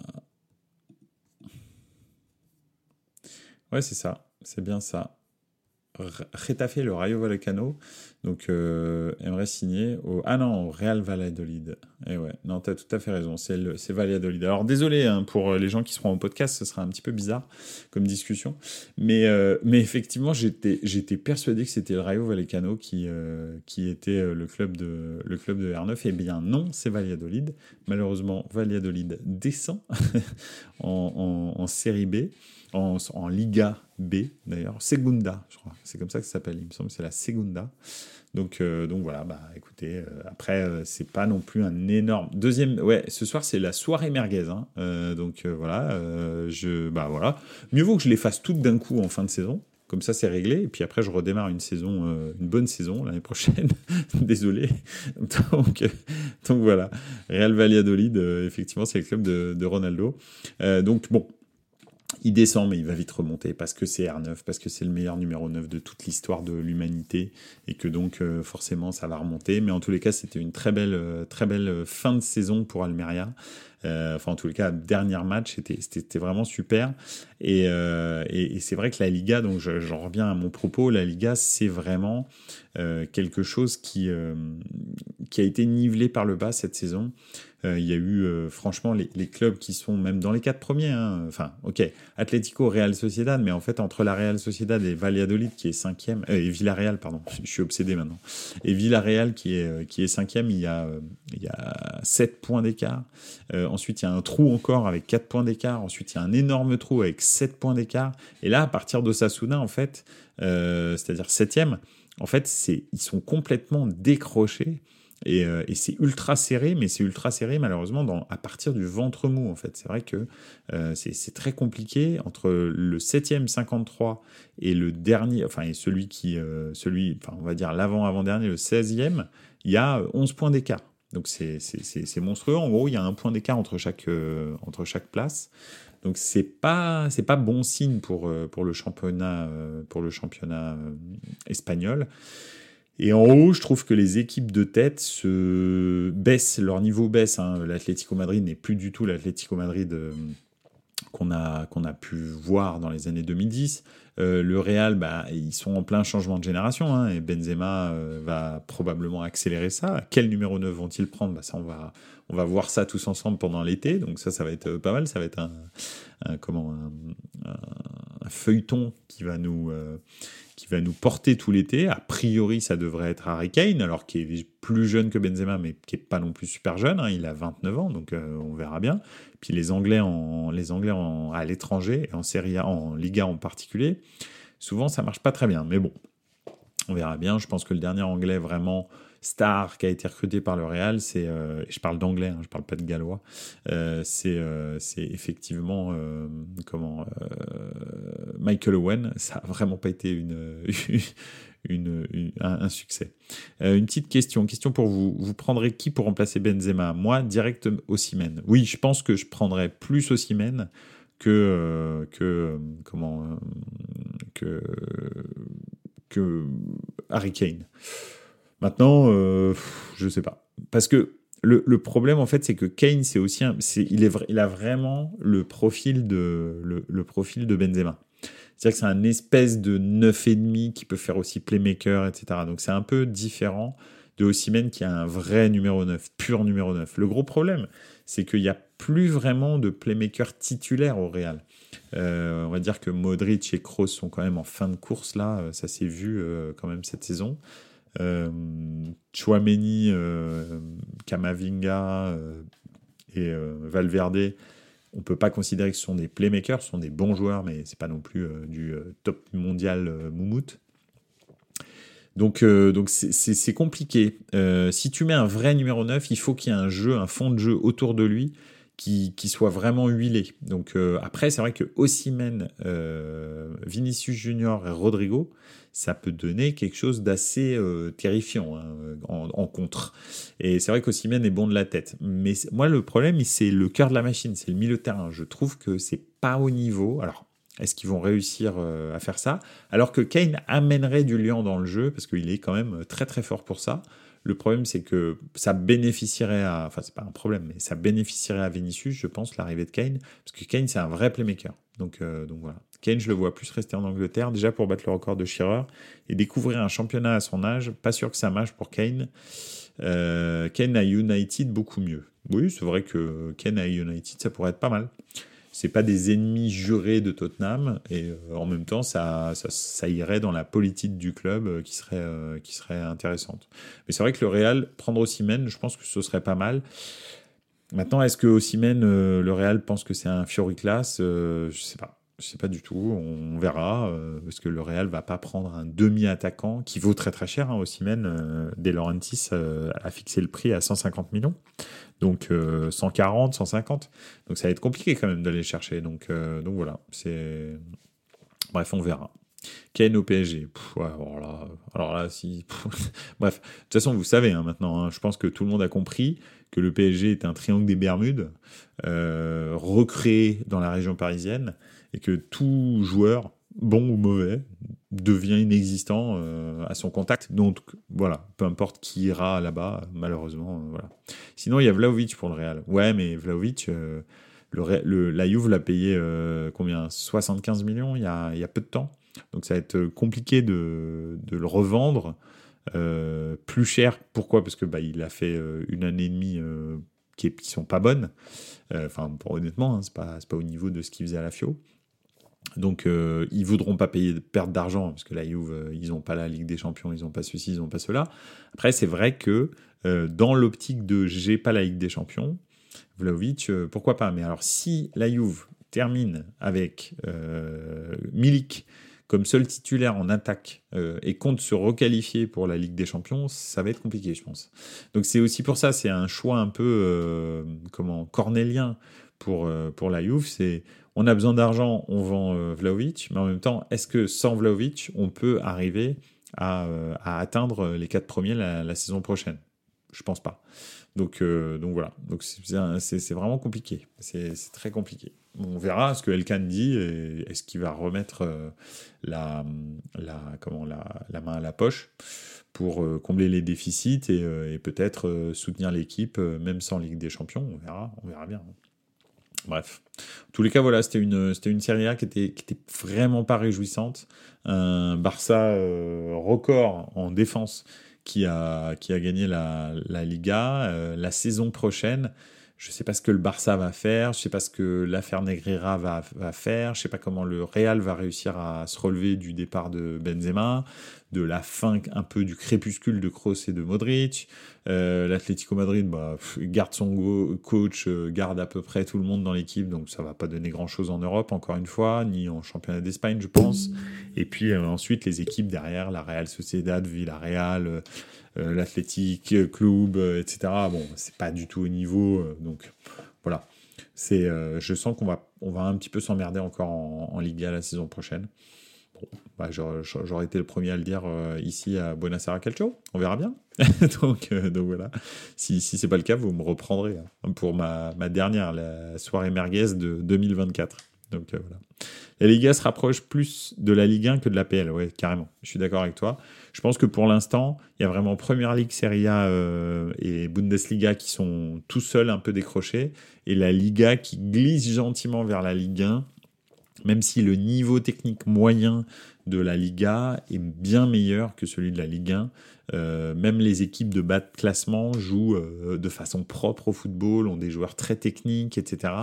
Ouais, c'est ça. C'est bien ça. Retafe, le Rayo Vallecano, donc euh, aimerait signer au ah non au Real Valladolid. Et eh ouais, non t'as tout à fait raison, c'est c'est Valladolid. Alors désolé hein, pour les gens qui seront au podcast, ce sera un petit peu bizarre comme discussion, mais euh, mais effectivement j'étais j'étais persuadé que c'était le Rayo Vallecano qui euh, qui était le club de le club de R9. Eh bien non, c'est Valladolid. Malheureusement Valladolid descend en, en, en série B en, Liga B d'ailleurs, Segunda, je crois, c'est comme ça que ça s'appelle, il me semble c'est la Segunda. Donc, euh, donc voilà, bah écoutez, euh, après, euh, c'est pas non plus un énorme. Deuxième, ouais, ce soir c'est la soirée merguez, hein. donc voilà, je, bah voilà, mieux vaut que je les fasse toutes d'un coup en fin de saison. Comme ça, c'est réglé. Et puis après, je redémarre une saison, une bonne saison l'année prochaine. Désolé. donc, donc voilà. Real Valladolid, effectivement, c'est le club de, de Ronaldo. donc bon, il descend, mais il va vite remonter parce que c'est R9, parce que c'est le meilleur numéro 9 de toute l'histoire de l'humanité et que donc euh, forcément ça va remonter. Mais en tous les cas, c'était une très belle, euh, très belle euh, fin de saison pour Almeria. Enfin, en les cas, dernier match, c'était vraiment super. Et, et, c'est vrai que la Liga, donc j'en reviens à mon propos, la Liga, c'est vraiment quelque chose qui, a été nivelé par le bas cette saison. Euh, il y a eu euh, franchement les, clubs qui sont même dans les quatre premiers. Hein. Enfin, ok, Atlético, Real Sociedad, mais en fait entre la Real Sociedad et Valladolid qui est cinquième, euh, et Villarreal, pardon, je suis obsédé maintenant, et Villarreal qui est qui est cinquième, il y a 7 points d'écart. Ensuite, il y a un trou encore avec 4 points d'écart. Ensuite, il y a un énorme trou avec 7 points d'écart. Et là, à partir de Sasuna, en fait, c'est-à-dire septième, en fait, c'est ils sont complètement décrochés euh, et, c'est ultra serré, mais c'est ultra serré malheureusement à partir du ventre mou en fait. C'est vrai que euh, c'est très compliqué entre le 7e 53 et le dernier, enfin et celui qui, euh, on va dire l'avant-avant-dernier, le 16e, il y a 11 points d'écart. Donc c'est monstrueux. En gros, il y a un point d'écart entre chaque, entre chaque place. Donc c'est pas pas bon signe pour, pour le championnat pour le championnat espagnol. Et en haut, je trouve que les équipes de tête se baissent, leur niveau baisse. Hein. L'Atlético Madrid n'est plus du tout l'Atlético Madrid euh, qu'on a, qu'on a pu voir dans les années 2010. Euh, le Real, bah, ils sont en plein changement de génération hein, et Benzema euh, va probablement accélérer ça. Quel numéro 9 vont-ils prendre? Bah, ça, on, va, on va voir ça tous ensemble pendant l'été. Donc ça, ça va être pas mal. Ça va être un, comment, un, feuilleton qui va nous qui va nous porter tout l'été. A priori, ça devrait être Harry Kane, alors qui est plus jeune que Benzema, mais qui est pas non plus super jeune. Hein. il a 29 ans, donc euh, on verra bien. Puis les Anglais, en, les Anglais en, à l'étranger, en Serie A, en Liga en particulier, souvent ça marche pas très bien. Mais bon, on verra bien. Je pense que le dernier Anglais vraiment star qui a été recruté par le Real, c'est, euh, je parle d'anglais, hein, je parle pas de gallois, euh, c'est, euh, c'est effectivement comment Michael Owen. Ça a vraiment pas été une, une, un, succès. une petite question, question pour vous. Vous prendrez qui pour remplacer Benzema? Moi, direct Ossimène. Oui, je pense que je prendrais plus Ossimène que que comment que que Harry Kane. Maintenant, euh, je sais pas. Parce que le, problème, en fait, c'est que Kane, c'est aussi il, a vraiment le profil de, le, profil de Benzema. C'est-à-dire que c'est un espèce de neuf et demi qui peut faire aussi playmaker, etc. Donc c'est un peu différent de Osimhen qui a un vrai numéro 9, pur numéro 9. Le gros problème, c'est qu'il n'y a plus vraiment de playmaker titulaire au Real. Euh, on va dire que Modric et Kroos sont quand même en fin de course là, ça s'est vu euh, quand même cette saison. Euh, Chouameni, euh, Kamavinga euh, et Valverde, on peut pas considérer que ce sont des playmakers, ce sont des bons joueurs, mais c'est pas non plus du top mondial moumout. Donc donc c'est compliqué. si tu mets un vrai numéro 9, il faut qu'il y ait un jeu, un fond de jeu autour de lui qui, qui soit vraiment huilé. Donc après, c'est vrai que Osimhen, Vinicius Junior et Rodrigo, ça peut donner quelque chose d'assez euh, terrifiant hein, en, contre. Et c'est vrai qu'Ossimène est bon de la tête. Mais moi, le problème, c'est le cœur de la machine, c'est le milieu de terrain. Je trouve que c'est pas au niveau. Alors, est-ce qu'ils vont réussir euh, à faire ça? Alors que Kane amènerait du lion dans le jeu, parce qu'il est quand même très très fort pour ça. Le problème, c'est que ça bénéficierait à. Enfin, c'est pas un problème, mais ça bénéficierait à Vinicius, je pense, l'arrivée de Kane. Parce que Kane, c'est un vrai playmaker. Donc, euh, donc voilà. Kane, je le vois plus rester en Angleterre, déjà pour battre le record de Shearer et découvrir un championnat à son âge. Pas sûr que ça marche pour Kane. Euh, Kane à United, beaucoup mieux. Oui, c'est vrai que Kane à United, ça pourrait être pas mal. C'est pas des ennemis jurés de Tottenham et euh, en même temps, ça, irait dans la politique du club euh, qui, serait, intéressante. Mais c'est vrai que le Real, prendre Ossimène, je pense que ce serait pas mal. Maintenant, est-ce que Ossimène, le Real pense que c'est un Fiori class Je sais pas. Je sais pas du tout, on verra, euh, parce que le Real va pas prendre un demi-attaquant qui vaut très très cher. Hein, Osimhen, euh, De euh, a fixé le prix à 150 millions, donc 140, 150. Donc ça va être compliqué quand même d'aller chercher. Donc, voilà. Bref, on verra. Kane au PSG. alors, là, alors là, si. Bref, de toute façon, vous savez hein, maintenant, hein, je pense que tout le monde a compris que le PSG est un triangle des Bermudes, recréé dans la région parisienne et que tout joueur, bon ou mauvais, devient inexistant euh, à son contact. Donc voilà, peu importe qui ira là-bas, malheureusement. Euh, voilà. Sinon, il y a Vlaovic pour le Real. Ouais, mais Vlaovic, euh, le, la Juve l'a payé combien? 75 millions il y, a, il y, a, peu de temps. Donc ça va être compliqué de, de le revendre plus cher. Pourquoi? Parce que bah, il a fait une année et demie qui, qui sont pas bonnes. Enfin, honnêtement, hein, c'est pas, pas au niveau de ce qu'il faisait à la FIO. Donc euh, ils voudront pas payer perte d'argent parce que la Juve euh, ils n'ont pas la Ligue des Champions, ils n'ont pas ceci, ils n'ont pas cela. Après c'est vrai que euh, dans l'optique de j'ai pas la Ligue des Champions, Vlaovic pourquoi pas? Mais alors si la Juve termine avec Milik comme seul titulaire en attaque et compte se requalifier pour la Ligue des Champions, ça va être compliqué, je pense. Donc c'est aussi pour ça, c'est un choix un peu comment cornélien pour, pour la Juve. C'est on a besoin d'argent, on vend euh, Vlaovic, mais en même temps, est-ce que sans Vlaovic, on peut arriver à, euh, atteindre les quatre premiers la, saison prochaine? Je pense pas. Donc, euh, voilà. C'est vraiment compliqué. C'est très compliqué. On verra ce que Elkan dit. Est-ce qu'il va remettre la, main à la poche pour combler les déficits et, et peut-être soutenir l'équipe même sans Ligue des Champions? On verra. On verra bien. Bref. En tous les cas, voilà, c'était une, c'était Serie A qui était, vraiment pas réjouissante. Un Barça euh, record en défense qui a, gagné la, la Liga. Euh, la saison prochaine, je ne sais pas ce que le Barça va faire, je ne sais pas ce que l'affaire Negreira va, faire, je ne sais pas comment le Real va réussir à se relever du départ de Benzema, de la fin un peu du crépuscule de Kroos et de Modric. Euh, L'Atlético Madrid bah, garde son coach, euh, garde à peu près tout le monde dans l'équipe, donc ça va pas donner grand-chose en Europe, encore une fois, ni en championnat d'Espagne, je pense. Et puis euh, ensuite, les équipes derrière, la Real Sociedad, Villarreal, euh l'Athletic Club, etc. Bon, c'est pas du tout au niveau, donc voilà. C'est, je sens qu'on va, on va un petit peu s'emmerder encore en, en Liga la saison prochaine. Bah, j'aurais été le premier à le dire euh, ici à Aires Calcio. On verra bien. donc, euh, donc, voilà. Si, si c'est pas le cas, vous me reprendrez hein, pour ma, ma, dernière, la soirée merguez de 2024. Donc euh, voilà. La Liga se rapproche plus de la Ligue 1 que de la PL, ouais, carrément. Je suis d'accord avec toi. Je pense que pour l'instant, il y a vraiment Première Ligue, Serie A et Bundesliga qui sont tout seuls un peu décrochés, et la Liga qui glisse gentiment vers la Ligue 1 même si le niveau technique moyen de la Liga est bien meilleur que celui de la Ligue 1. Euh, même les équipes de bas de classement jouent euh, de façon propre au football, ont des joueurs très techniques, etc.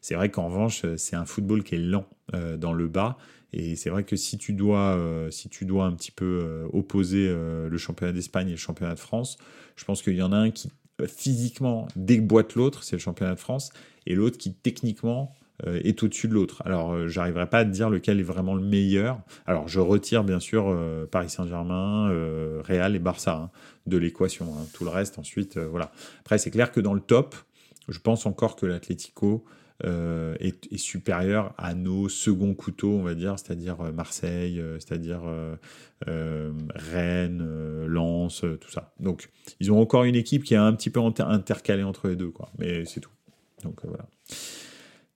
C'est vrai qu'en revanche, c'est un football qui est lent euh, dans le bas. Et c'est vrai que si tu dois, si tu dois un petit peu opposer le championnat d'Espagne et le championnat de France, je pense qu'il y en a un qui physiquement déboîte l'autre, c'est le championnat de France, et l'autre qui techniquement euh, est au-dessus de l'autre. Alors, euh, j'arriverai pas à te dire lequel est vraiment le meilleur. Alors, je retire bien sûr euh, Paris Saint-Germain, Real et Barça hein, de l'équation. Hein. Tout le reste, ensuite, voilà. Après, c'est clair que dans le top, je pense encore que l'Atlético euh, est, supérieur à nos seconds couteaux, on va dire, c'est-à-dire euh, Marseille, euh, c'est-à-dire Rennes, Lens, tout ça. Donc, ils ont encore une équipe qui est un petit peu intercalée entre les deux, quoi. Mais c'est tout. Donc voilà.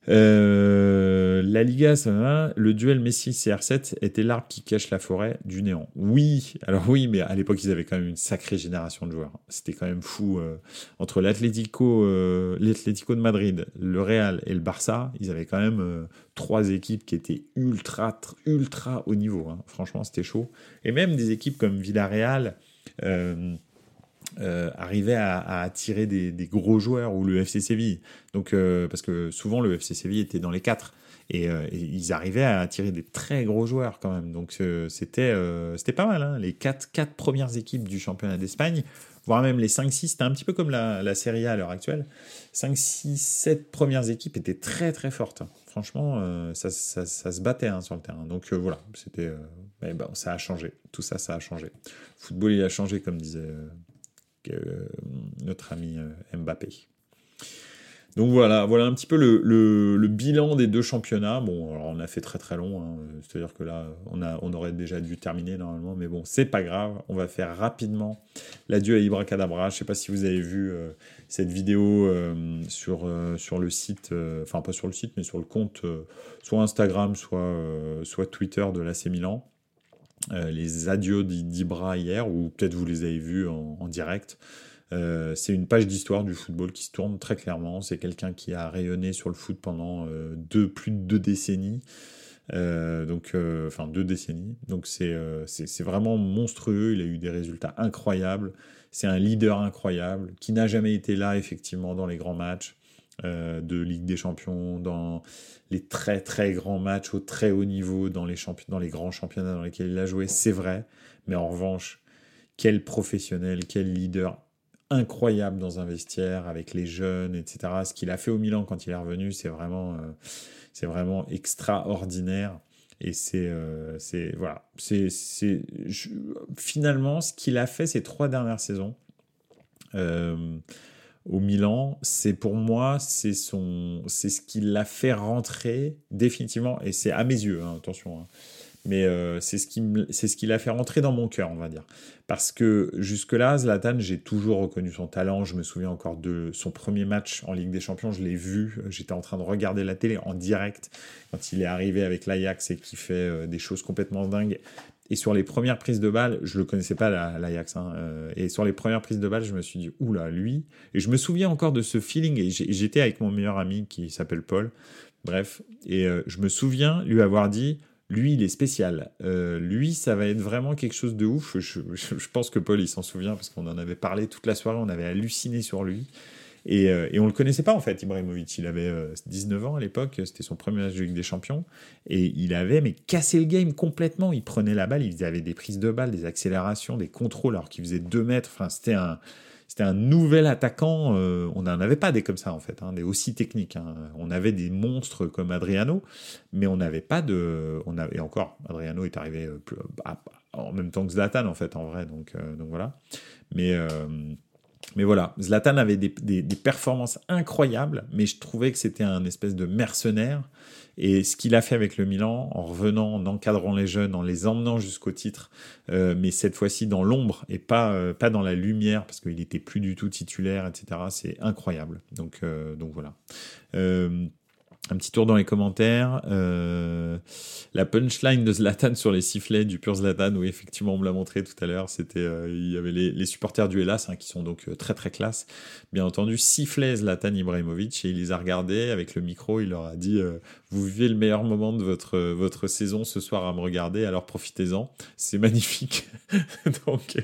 Euh, la Liga, ça, le duel Messi-CR7 était l'arbre qui cache la forêt du néant. Oui, alors oui, mais à l'époque, ils avaient quand même une sacrée génération de joueurs. C'était quand même fou. Euh, entre l'Atlético, euh, l'Atlético de Madrid, le Real et le Barça, ils avaient quand même trois équipes qui étaient ultra, ultra haut niveau. Hein. Franchement, c'était chaud. Et même des équipes comme Villarreal. Euh, arrivait à, attirer des, gros joueurs ou le FC Séville. Donc, euh, parce que souvent le FC Séville était dans les quatre. Et, euh, ils arrivaient à attirer des très gros joueurs quand même. Donc c'était c'était pas mal. Hein. Les quatre, quatre premières équipes du championnat d'Espagne, voire même les 5-6, c'était un petit peu comme la, la Serie A à l'heure actuelle. 5, 6, 7 premières équipes étaient très très fortes. Franchement, ça, ça, se battait hein, sur le terrain. Donc voilà, c'était, bon, ça a changé. Tout ça, ça a changé. Le football, il a changé, comme disait euh, notre ami euh, Mbappé. Donc voilà, voilà un petit peu le, bilan des deux championnats. Bon, alors on a fait très très long, hein. c'est-à-dire que là, on, aurait déjà dû terminer normalement, mais bon, c'est pas grave. On va faire rapidement l'adieu à Ibra Cadabra. Je sais pas si vous avez vu euh, cette vidéo sur, sur le site, enfin pas sur le site, mais sur le compte, soit Instagram, soit Twitter de l'AC Milan. Euh, les adieux d'Ibra hier, ou peut-être vous les avez vus en, direct. Euh, c'est une page d'histoire du football qui se tourne très clairement. C'est quelqu'un qui a rayonné sur le foot pendant euh, deux, plus de deux décennies. donc, enfin deux décennies. Donc c'est c'est vraiment monstrueux. Il a eu des résultats incroyables. C'est un leader incroyable qui n'a jamais été là effectivement dans les grands matchs. Euh, de Ligue des Champions, dans les très très grands matchs au très haut niveau, dans les, dans les grands championnats dans lesquels il a joué, c'est vrai. Mais en revanche, quel professionnel, quel leader incroyable dans un vestiaire avec les jeunes, etc. Ce qu'il a fait au Milan quand il est revenu, c'est vraiment, euh, vraiment extraordinaire. Et c'est, euh, voilà, c'est, finalement ce qu'il a fait ces trois dernières saisons au Milan, c'est pour moi, c'est son, c'est ce qui l'a fait rentrer définitivement, et c'est à mes yeux, hein, attention, hein. mais euh, c'est ce qui, c'est ce qui l'a fait rentrer dans mon cœur, on va dire, parce que jusque-là, Zlatan, j'ai toujours reconnu son talent. Je me souviens encore de son premier match en Ligue des Champions, je l'ai vu, j'étais en train de regarder la télé en direct quand il est arrivé avec l'Ajax et qui fait euh, des choses complètement dingues. Et sur les premières prises de balles, je le connaissais pas l'Ajax. Hein, euh, et sur les premières prises de balles, je me suis dit oula lui. Et je me souviens encore de ce feeling. Et j'étais avec mon meilleur ami qui s'appelle Paul. Bref, et euh, je me souviens lui avoir dit lui, il est spécial. Euh, lui, ça va être vraiment quelque chose de ouf. Je, je pense que Paul, il s'en souvient parce qu'on en avait parlé toute la soirée. On avait halluciné sur lui. Et, euh, et, on le connaissait pas en fait, Ibrahimovic. Il avait 19 euh, ans à l'époque, c'était son premier match des Champions. Et il avait mais cassé le game complètement. Il prenait la balle, il avait des prises de balle, des accélérations, des contrôles alors qu'il faisait 2 mètres. Enfin, c'était un, c'était un nouvel attaquant. Euh, on n'en avait pas des comme ça en fait, hein, des aussi techniques. Hein. On avait des monstres comme Adriano, mais on n'avait pas de. Et encore, Adriano est arrivé en même temps que Zlatan en fait, en vrai. Donc voilà. Mais mais voilà, Zlatan avait des, performances incroyables, mais je trouvais que c'était un espèce de mercenaire. Et ce qu'il a fait avec le Milan, en revenant, en encadrant les jeunes, en les emmenant jusqu'au titre, euh, mais cette fois-ci dans l'ombre et pas, euh, pas dans la lumière, parce qu'il n'était plus du tout titulaire, etc., c'est incroyable. Donc, euh, donc voilà un petit tour dans les commentaires. Euh, la punchline de Zlatan sur les sifflets du pur Zlatan, oui, effectivement, on me l'a montré tout à l'heure. C'était, euh, il y avait les, supporters du Hellas, hein, qui sont donc euh, très très classe. Bien entendu, sifflait Zlatan Ibrahimovic et il les a regardés avec le micro. Il leur a dit Vous vivez le meilleur moment de votre, votre saison ce soir à me regarder, alors profitez-en. C'est magnifique. donc,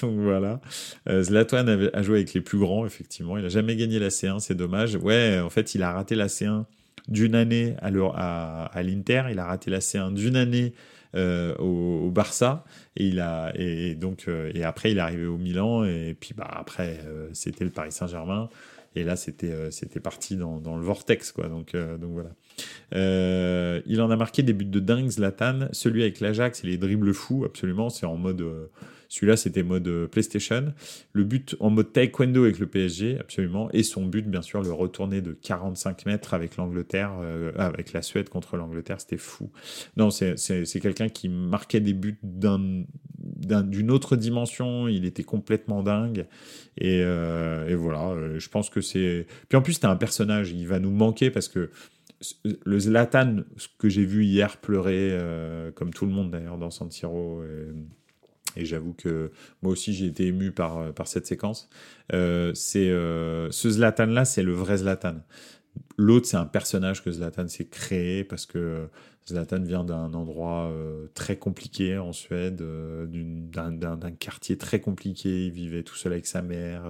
donc voilà. Zlatan a, a joué avec les plus grands, effectivement. Il a jamais gagné la C1, c'est dommage. Ouais, en fait, il a raté la C1 d'une année à, l'Inter, il a raté la C1 d'une année euh, au, Barça. Et il a et donc euh, et après il est arrivé au Milan. Et puis bah après euh, c'était le Paris Saint-Germain. Et là c'était c'était parti dans, dans, le vortex quoi. Donc donc voilà. Il en a marqué des buts de dingue Zlatan. Celui avec l'Ajax et les dribbles fous absolument. C'est en mode Celui-là, c'était mode PlayStation. Le but en mode taekwondo avec le PSG, absolument. Et son but, bien sûr, le retourner de 45 mètres avec l'Angleterre, avec la Suède contre l'Angleterre, c'était fou. Non, c'est quelqu'un qui marquait des buts d'une autre dimension. Il était complètement dingue. Et, et voilà, je pense que c'est. Puis en plus, c'était un personnage. Il va nous manquer parce que le Zlatan, ce que j'ai vu hier pleurer, euh, comme tout le monde d'ailleurs dans San Siro, j'avoue que moi aussi j'ai été ému par, euh, par cette séquence, euh, c'est ce Zlatan-là, c'est le vrai Zlatan. L'autre, c'est un personnage que Zlatan s'est créé parce que Zlatan vient d'un endroit très compliqué en Suède, d'un quartier très compliqué. Il vivait tout seul avec sa mère.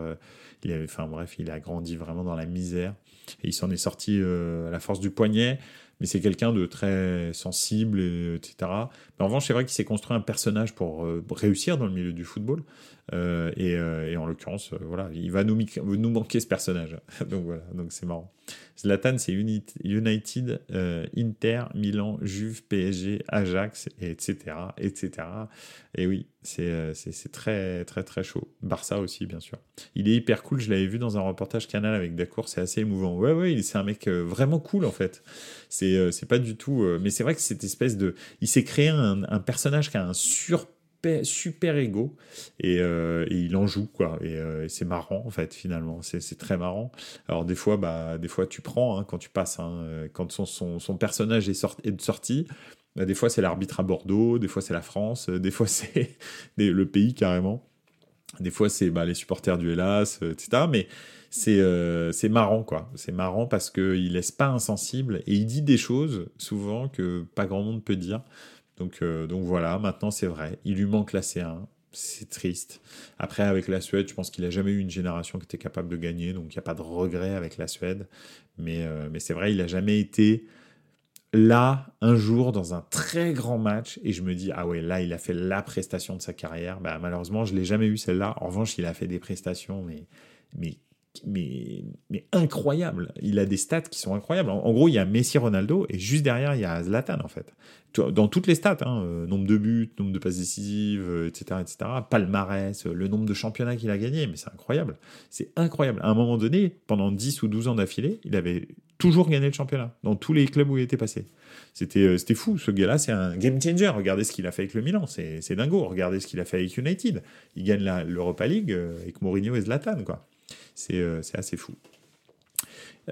il avait, enfin bref, il a grandi vraiment dans la misère. Et il s'en est sorti euh, à la force du poignet, mais c'est quelqu'un de très sensible, etc. Mais en revanche, c'est vrai qu'il s'est construit un personnage pour euh, réussir dans le milieu du football. Euh, et, en l'occurrence, voilà, il va nous, nous manquer ce personnage. donc voilà, donc c'est marrant. Zlatan, c'est United, euh, Inter, Milan, Juve, PSG, Ajax, etc., etc. Et oui, euh, c'est très, très, très chaud. Barça aussi, bien sûr. Il est hyper cool. Je l'avais vu dans un reportage Canal avec Dacour. C'est assez émouvant. Ouais, ouais, c'est un mec euh, vraiment cool, en fait. C'est c'est pas du tout. mais c'est vrai que cette espèce de. Il s'est créé un, personnage qui a un super égaux euh, et, il en joue quoi euh, et, c'est marrant en fait finalement c'est très marrant alors des fois bah des fois tu prends hein, quand tu passes hein, euh, quand son, son, personnage est, sorti, sorti bah, des fois c'est l'arbitre à Bordeaux des fois c'est la France des fois c'est le pays carrément des fois c'est bah, les supporters du Hellas etc mais c'est marrant quoi c'est marrant parce qu'il laisse pas insensible et il dit des choses souvent que pas grand monde peut dire donc, euh, donc voilà, maintenant c'est vrai, il lui manque la C1, c'est triste. Après, avec la Suède, je pense qu'il n'a jamais eu une génération qui était capable de gagner, donc il n'y a pas de regret avec la Suède. Mais, euh, mais c'est vrai, il n'a jamais été là, un jour, dans un très grand match, et je me dis, ah ouais, là, il a fait la prestation de sa carrière. Bah, malheureusement, je ne l'ai jamais eu celle-là. En revanche, il a fait des prestations, mais, mais mais, incroyable. Il a des stats qui sont incroyables. En, gros, il y a Messi, Ronaldo, et juste derrière, il y a Zlatan, en fait. Dans toutes les stats, hein, euh, nombre de buts, nombre de passes décisives, etc., euh, etc., palmarès, euh, le nombre de championnats qu'il a gagné, mais c'est incroyable. C'est incroyable. À un moment donné, pendant 10 ou 12 ans d'affilée, il avait toujours gagné le championnat, dans tous les clubs où il était passé. C'était c'était fou. Ce gars-là, c'est un game changer. Regardez ce qu'il a fait avec le Milan, c'est dingo. Regardez ce qu'il a fait avec United. Il gagne l'Europa League avec Mourinho et Zlatan, quoi. Euh, c'est assez fou.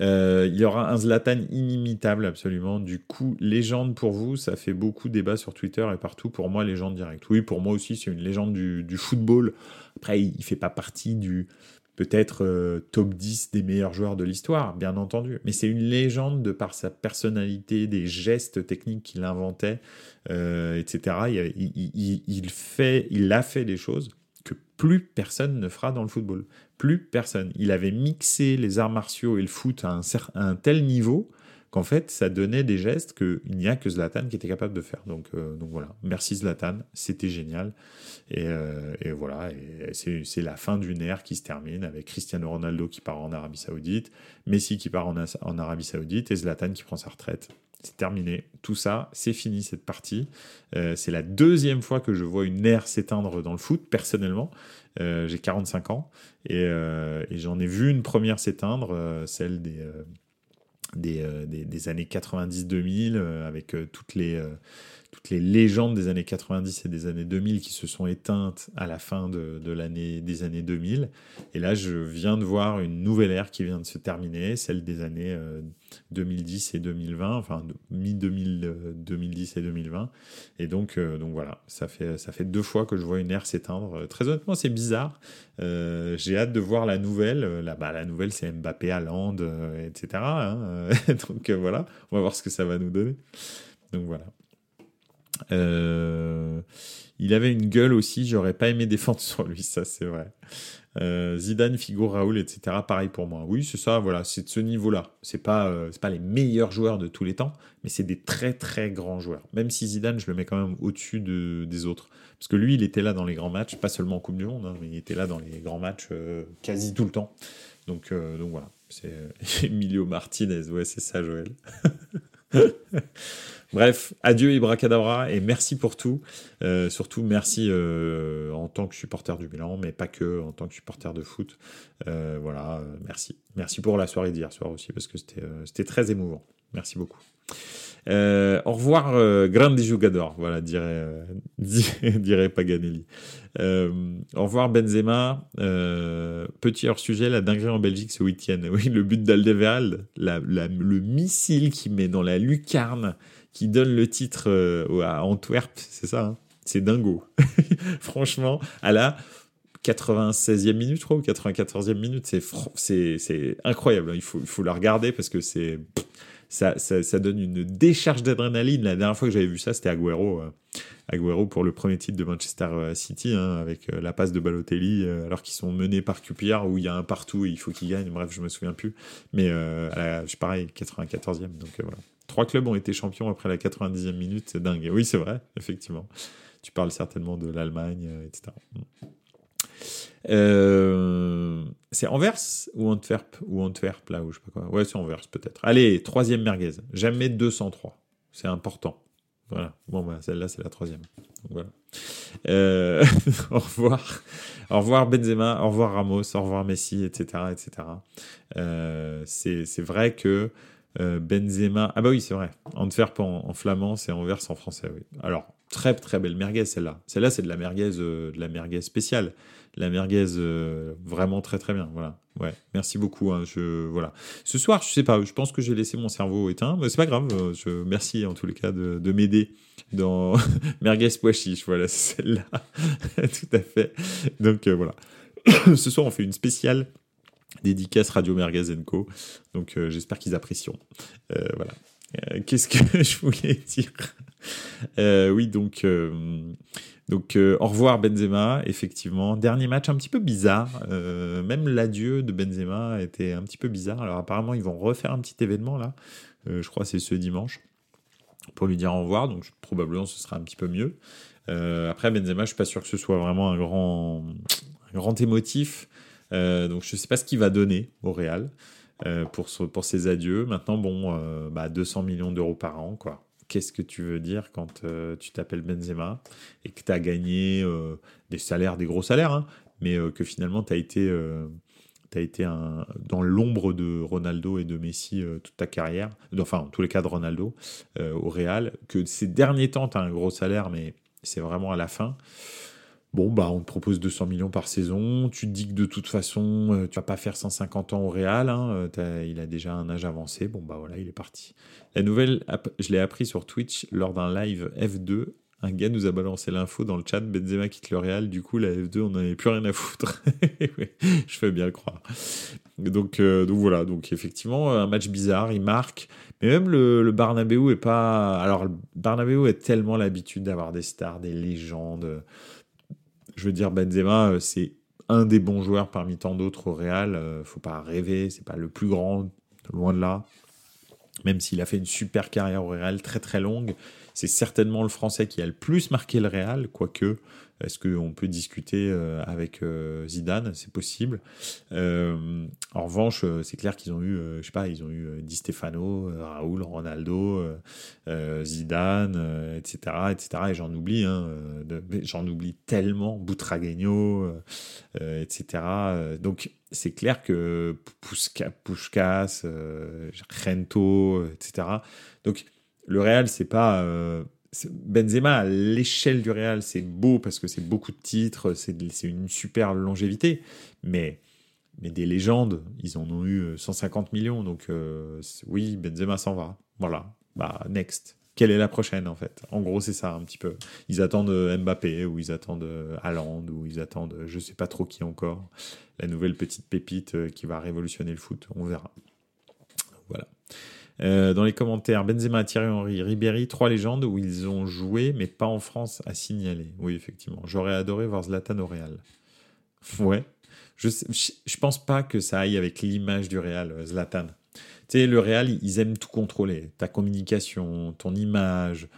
Euh, il y aura un Zlatan inimitable, absolument. Du coup, légende pour vous, ça fait beaucoup débat sur Twitter et partout. Pour moi, légende direct. Oui, pour moi aussi, c'est une légende du, football. Après, il fait pas partie du peut-être euh, top 10 des meilleurs joueurs de l'histoire, bien entendu. Mais c'est une légende de par sa personnalité, des gestes techniques qu'il inventait, etc. Il, fait, il a fait des choses que plus personne ne fera dans le football. Plus personne. Il avait mixé les arts martiaux et le foot à un, tel niveau qu'en fait, ça donnait des gestes qu'il n'y a que Zlatan qui était capable de faire. Donc, euh, donc voilà, merci Zlatan, c'était génial. Et, euh, voilà, c'est la fin d'une ère qui se termine avec Cristiano Ronaldo qui part en Arabie Saoudite, Messi qui part en, en Arabie Saoudite et Zlatan qui prend sa retraite c'est terminé. Tout ça, c'est fini cette partie. Euh, c'est la deuxième fois que je vois une ère s'éteindre dans le foot, personnellement. Euh, j'ai 45 ans euh, et, j'en ai vu une première s'éteindre, celle des, des, des années 90-2000, avec toutes les toutes les légendes des années 90 et des années 2000 qui se sont éteintes à la fin de, de l'année des années 2000. Et là, je viens de voir une nouvelle ère qui vient de se terminer, celle des années 2010 euh, et 2020, enfin mi-2010 et 2020. Et donc, euh, donc voilà, ça fait, ça fait deux fois que je vois une ère s'éteindre. Très honnêtement, c'est bizarre. Euh, j'ai hâte de voir la nouvelle. Là, bas la nouvelle, c'est Mbappé, Haaland, etc. Hein. donc voilà, on va voir ce que ça va nous donner. Donc voilà. Euh, il avait une gueule aussi, j'aurais pas aimé défendre sur lui, ça c'est vrai. Euh, Zidane, Figo, Raoul, etc. Pareil pour moi. Oui, c'est ça, voilà, c'est de ce niveau-là. C'est pas, euh, pas les meilleurs joueurs de tous les temps, mais c'est des très très grands joueurs. Même si Zidane, je le mets quand même au-dessus de, des autres. Parce que lui, il était là dans les grands matchs, pas seulement en Coupe du Monde, hein, mais il était là dans les grands matchs quasi tout le temps. Donc, donc voilà, c'est Emilio Martinez, ouais, c'est ça, Joël. Bref, adieu Ibracadabra et merci pour tout. Euh, surtout merci euh, en tant que supporter du Milan, mais pas que en tant que supporter de foot. Euh, voilà, merci. Merci pour la soirée d'hier soir aussi parce que c'était très émouvant. Merci beaucoup. au revoir, grande jugador, voilà, dirait, dirait Paganelli. au revoir, Benzema. petit hors-sujet, la dinguerie en Belgique ce week-end. Oui, le but d'Aldeveral, le missile qui met dans la lucarne qui donne le titre euh, à Antwerp, c'est ça hein C'est dingo. Franchement, à la 96e minute, je crois, ou 94e minute, c'est, c'est, incroyable. Il faut, il faut la regarder parce que c'est, ça, ça, ça, donne une décharge d'adrénaline. La dernière fois que j'avais vu ça, c'était Agüero. Euh, Agüero pour le premier titre de Manchester euh, City, hein, avec la passe de Balotelli, alors qu'ils sont menés par QPR, où il y a un partout et il faut qu'il gagne. Bref, je me souviens plus. Mais euh, je pareil, 94e. Donc voilà. Trois clubs ont été champions après la 90e minute, c'est dingue. Oui, c'est vrai, effectivement. Tu parles certainement de l'Allemagne, euh, etc. Euh, c'est Anvers ou Antwerp Ou Antwerp, là, ou je sais pas quoi. Ouais, c'est Anvers, peut-être. Allez, troisième merguez. Jamais 203. C'est important. Voilà. Bon, bah, celle-là, c'est la troisième. voilà. Euh, au revoir. Au revoir Benzema, au revoir Ramos, au revoir Messi, etc. etc. c'est vrai que euh, Benzema. Ah bah oui, c'est vrai. Antwerp en, en flamand, c'est Anvers en français, oui. Alors, très très belle merguez celle-là. Celle-là, c'est de la merguez, euh, de la merguez spéciale. La merguez euh, vraiment très très bien. Voilà. Ouais. Merci beaucoup. Hein. Je voilà. Ce soir, je sais pas. Je pense que j'ai laissé mon cerveau éteint, mais c'est pas grave. Je merci en tous les cas de, de m'aider dans merguez pois chiche. Voilà, celle-là. Tout à fait. Donc voilà. Ce soir, on fait une spéciale dédicace Radio Mergazenco. Donc euh, j'espère qu'ils apprécieront. Euh, voilà. Euh, qu'est-ce que je voulais dire? Oui, donc, donc au revoir Benzema, effectivement. Dernier match un petit peu bizarre. même l'adieu de Benzema était un petit peu bizarre. Alors apparemment, ils vont refaire un petit événement là. je crois c'est ce dimanche pour lui dire au revoir. Donc probablement ce sera un petit peu mieux. après Benzema, je suis pas sûr que ce soit vraiment un grand, un grand émotif. Euh, donc je ne sais pas ce qu'il va donner au Real euh, pour, pour ses adieux. Maintenant, bon, euh, bah, 200 millions d'euros par an, quoi. Qu'est-ce que tu veux dire quand tu t'appelles Benzema et que tu as gagné des salaires, des gros salaires, hein, mais que finalement tu as été as été dans l'ombre de Ronaldo et de Messi toute ta carrière, enfin, en tous les cas de Ronaldo, au Real, que ces derniers temps, tu as un gros salaire, mais c'est vraiment à la fin. Bon, bah, on te propose 200 millions par saison. Tu te dis que de toute façon, euh, tu vas pas faire 150 ans au Real. Hein, euh, il a déjà un âge avancé. Bon, bah voilà, il est parti. La nouvelle, je l'ai appris sur Twitch lors d'un live F2. Un gars nous a balancé l'info dans le chat. Benzema quitte le Real. Du coup, la F2, on n'en avait plus rien à foutre. je fais bien croire. Donc, euh, donc voilà. Donc effectivement, un match bizarre. Il marque. Mais même le, le Barnabéu est pas. Alors, le a tellement l'habitude d'avoir des stars, des légendes je veux dire, Benzema, euh, c'est un des bons joueurs parmi tant d'autres au Real. Euh, faut pas rêver, c'est pas le plus grand, loin de là. Même s'il a fait une super carrière au Real, très très longue, c'est certainement le Français qui a le plus marqué le Real, quoique est-ce qu'on peut discuter euh, avec euh, Zidane? C'est possible. Euh, en revanche, c'est clair qu'ils ont eu, je sais pas, ils ont eu Di Stefano, Raoul, Ronaldo, Zidane, etc., etc. Et j'en oublie, hein, j'en oublie tellement, Boutragueño, etc. Donc c'est clair que Pushkas, Rento, etc. Donc le Real, c'est pas Benzema à l'échelle du Real, c'est beau parce que c'est beaucoup de titres, c'est une super longévité, mais, mais des légendes, ils en ont eu 150 euh, millions, donc euh, oui, Benzema s'en va. Voilà, bah next. Quelle est la prochaine en fait? En gros, c'est ça un petit peu. Ils attendent euh, Mbappé ou ils attendent Haaland ou ils attendent je sais pas trop qui encore. La nouvelle petite pépite qui va révolutionner le foot, on verra. Voilà. Euh, dans les commentaires, Benzema, Thierry Henry, Ribéry, trois légendes où ils ont joué, mais pas en France à signaler. Oui, effectivement. J'aurais adoré voir Zlatan au Real. Ouais. Je, je pense pas que ça aille avec l'image du Real, euh, Zlatan. Tu sais, le Real, ils aiment tout contrôler. Ta communication, ton image.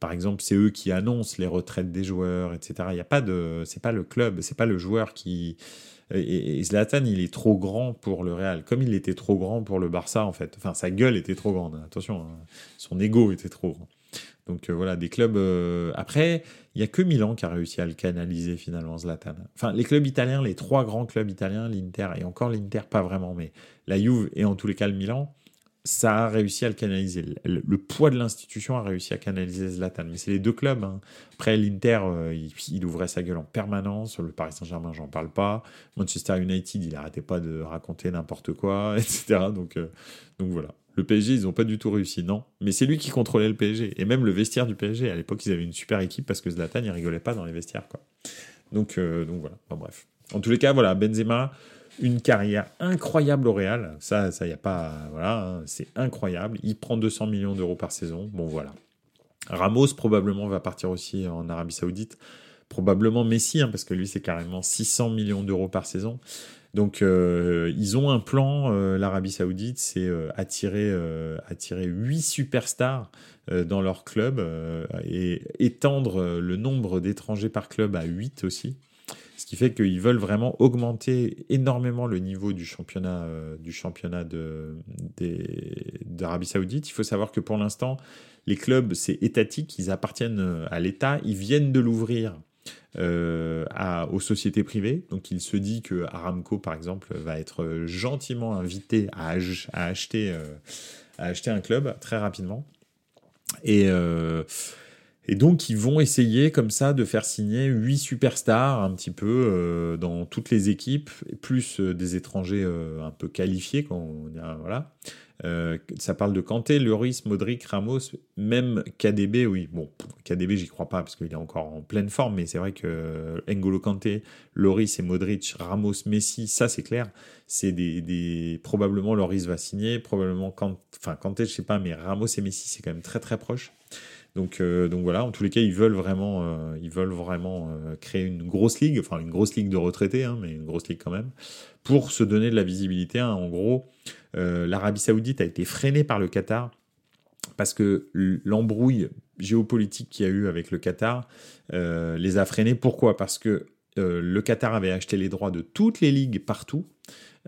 Par exemple, c'est eux qui annoncent les retraites des joueurs, etc. Il y a pas de, c'est pas le club, c'est pas le joueur qui. Et, Zlatan, il est trop grand pour le Real, comme il était trop grand pour le Barça en fait. Enfin, sa gueule était trop grande. Attention, hein. son ego était trop grand. Donc euh, voilà, des clubs. Euh, après, il y a que Milan qui a réussi à le canaliser finalement, Zlatan. Enfin, les clubs italiens, les trois grands clubs italiens, l'Inter et encore l'Inter, pas vraiment, mais la Juve et en tous les cas le Milan, ça a réussi à le canaliser. Le, poids de l'institution a réussi à canaliser Zlatan. Mais c'est les deux clubs. Hein. Après, l'Inter, euh, il, ouvrait sa gueule en permanence. Le Paris Saint-Germain, j'en parle pas. Manchester United, il arrêtait pas de raconter n'importe quoi, etc. Donc, donc voilà. Le PSG, ils n'ont pas du tout réussi, non. Mais c'est lui qui contrôlait le PSG. Et même le vestiaire du PSG. À l'époque, ils avaient une super équipe parce que Zlatan, il rigolait pas dans les vestiaires. Quoi. Donc, euh, donc voilà. bref. En tous les cas, voilà, Benzema, une carrière incroyable au Real. Ça, ça y a pas. Voilà, hein, c'est incroyable. Il prend 200 millions d'euros par saison. Bon, voilà. Ramos, probablement, va partir aussi en Arabie Saoudite. Probablement Messi, hein, parce que lui, c'est carrément 600 millions d'euros par saison. Donc euh, ils ont un plan, euh, l'Arabie Saoudite, c'est euh, attirer, attirer 8 superstars dans leur club et étendre le nombre d'étrangers par club à 8 aussi. Ce qui fait qu'ils veulent vraiment augmenter énormément le niveau du championnat, du championnat d'Arabie Saoudite. Il faut savoir que pour l'instant, les clubs, c'est étatique, ils appartiennent à l'État, ils viennent de l'ouvrir euh, aux sociétés privées. Donc il se dit que Aramco, par exemple, va être gentiment invité à, acheter, euh, à acheter un club très rapidement. Et, euh, et donc ils vont essayer comme ça de faire signer huit superstars un petit peu dans toutes les équipes, plus des étrangers un peu qualifiés, quand voilà. Euh, ça parle de Kanté, Lloris, Modric, Ramos, même KDB, oui. Bon, KDB, j'y crois pas parce qu'il est encore en pleine forme, mais c'est vrai que N'Golo Kanté, Lloris et Modric, Ramos, Messi, ça c'est clair. C'est des, des, probablement Lloris va signer, probablement Kanté, enfin Kanté, je sais pas, mais Ramos et Messi c'est quand même très très proche. Donc, euh, donc voilà, en tous les cas, ils veulent vraiment, euh, ils vraiment créer une grosse ligue, enfin une grosse ligue de retraités, hein, mais une grosse ligue quand même, pour se donner de la visibilité. Hein. En gros, euh, l'Arabie Saoudite a été freinée par le Qatar parce que l'embrouille géopolitique qu'il y a eu avec le Qatar euh, les a freinés. Pourquoi? Parce que euh, le Qatar avait acheté les droits de toutes les ligues partout.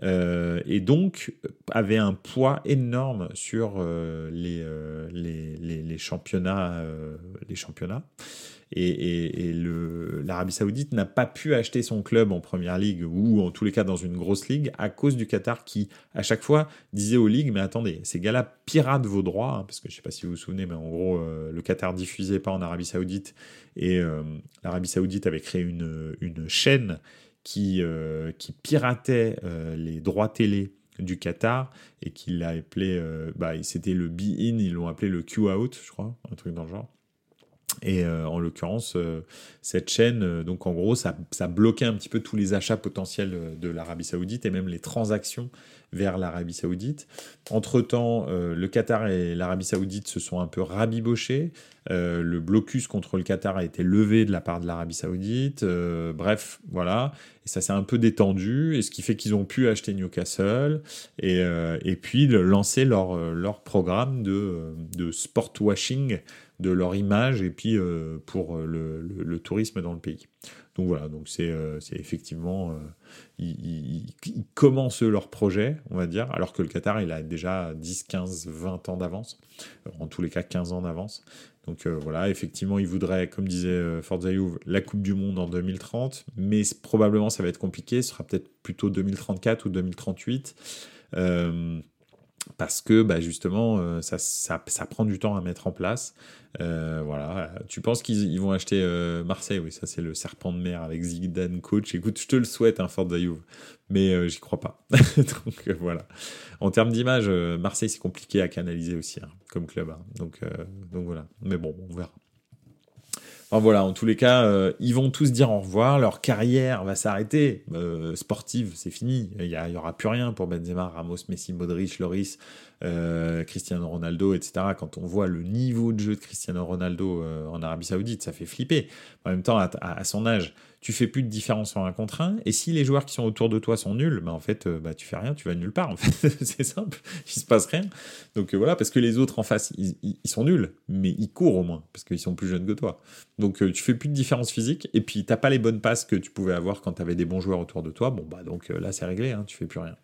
Et donc avait un poids énorme sur les, les, championnats, les championnats. Et, l'Arabie Saoudite n'a pas pu acheter son club en première ligue ou en tous les cas dans une grosse ligue à cause du Qatar qui, à chaque fois, disait aux ligues Mais attendez, ces gars-là piratent vos droits, hein, parce que je ne sais pas si vous vous souvenez, mais en gros, euh, le Qatar diffusait pas en Arabie Saoudite et euh, l'Arabie Saoudite avait créé une, chaîne qui, euh, qui piratait les droits télé du Qatar et qui l'a appelé, bah, c'était le be-in, ils l'ont appelé le Q-out, je crois, un truc dans le genre. Et euh, en l'occurrence, euh, cette chaîne, euh, donc en gros, ça, ça, bloquait un petit peu tous les achats potentiels de l'Arabie Saoudite et même les transactions vers l'Arabie Saoudite. Entre-temps, le Qatar et l'Arabie Saoudite se sont un peu rabibochés. le blocus contre le Qatar a été levé de la part de l'Arabie Saoudite. bref, voilà. Et ça s'est un peu détendu, et ce qui fait qu'ils ont pu acheter Newcastle et, puis lancer leur, leur programme de, de sport washing de leur image et puis euh, pour le, tourisme dans le pays. Donc voilà, donc c'est euh, effectivement, euh, ils, commencent leur projet, on va dire, alors que le Qatar, il a déjà 10, 15, 20 ans d'avance, en tous les cas 15 ans d'avance. Donc voilà, effectivement, ils voudraient, comme disait Forza la Coupe du Monde en 2030, mais probablement ça va être compliqué, ce sera peut-être plutôt 2034 ou 2038 parce que bah, justement, ça, ça, ça, prend du temps à mettre en place. Euh, voilà. Tu penses qu'ils vont acheter euh, Marseille? Oui, ça c'est le serpent de mer avec Zidane coach. Écoute, je te le souhaite, hein, Fort Juve, mais euh, j'y crois pas. donc voilà. En termes d'image, Marseille c'est compliqué à canaliser aussi hein, comme club. Hein. Donc donc voilà. Mais bon, on verra. Enfin voilà, en tous les cas, ils vont tous dire au revoir. Leur carrière va s'arrêter. sportive, c'est fini. Il y, aura plus rien pour Benzema, Ramos, Messi, Modric, Loris. Cristiano Ronaldo, etc. Quand on voit le niveau de jeu de Cristiano Ronaldo en Arabie Saoudite, ça fait flipper. En même temps, à son âge, tu fais plus de différence en un contre un. Et si les joueurs qui sont autour de toi sont nuls, bah en fait, euh, bah, tu fais rien, tu vas nulle part. En fait, c'est simple, il se passe rien. Donc euh, voilà, parce que les autres en face, ils, sont nuls, mais ils courent au moins, parce qu'ils sont plus jeunes que toi. Donc euh, tu fais plus de différence physique, et puis t'as pas les bonnes passes que tu pouvais avoir quand tu avais des bons joueurs autour de toi. Bon bah donc là c'est réglé, hein, tu fais plus rien.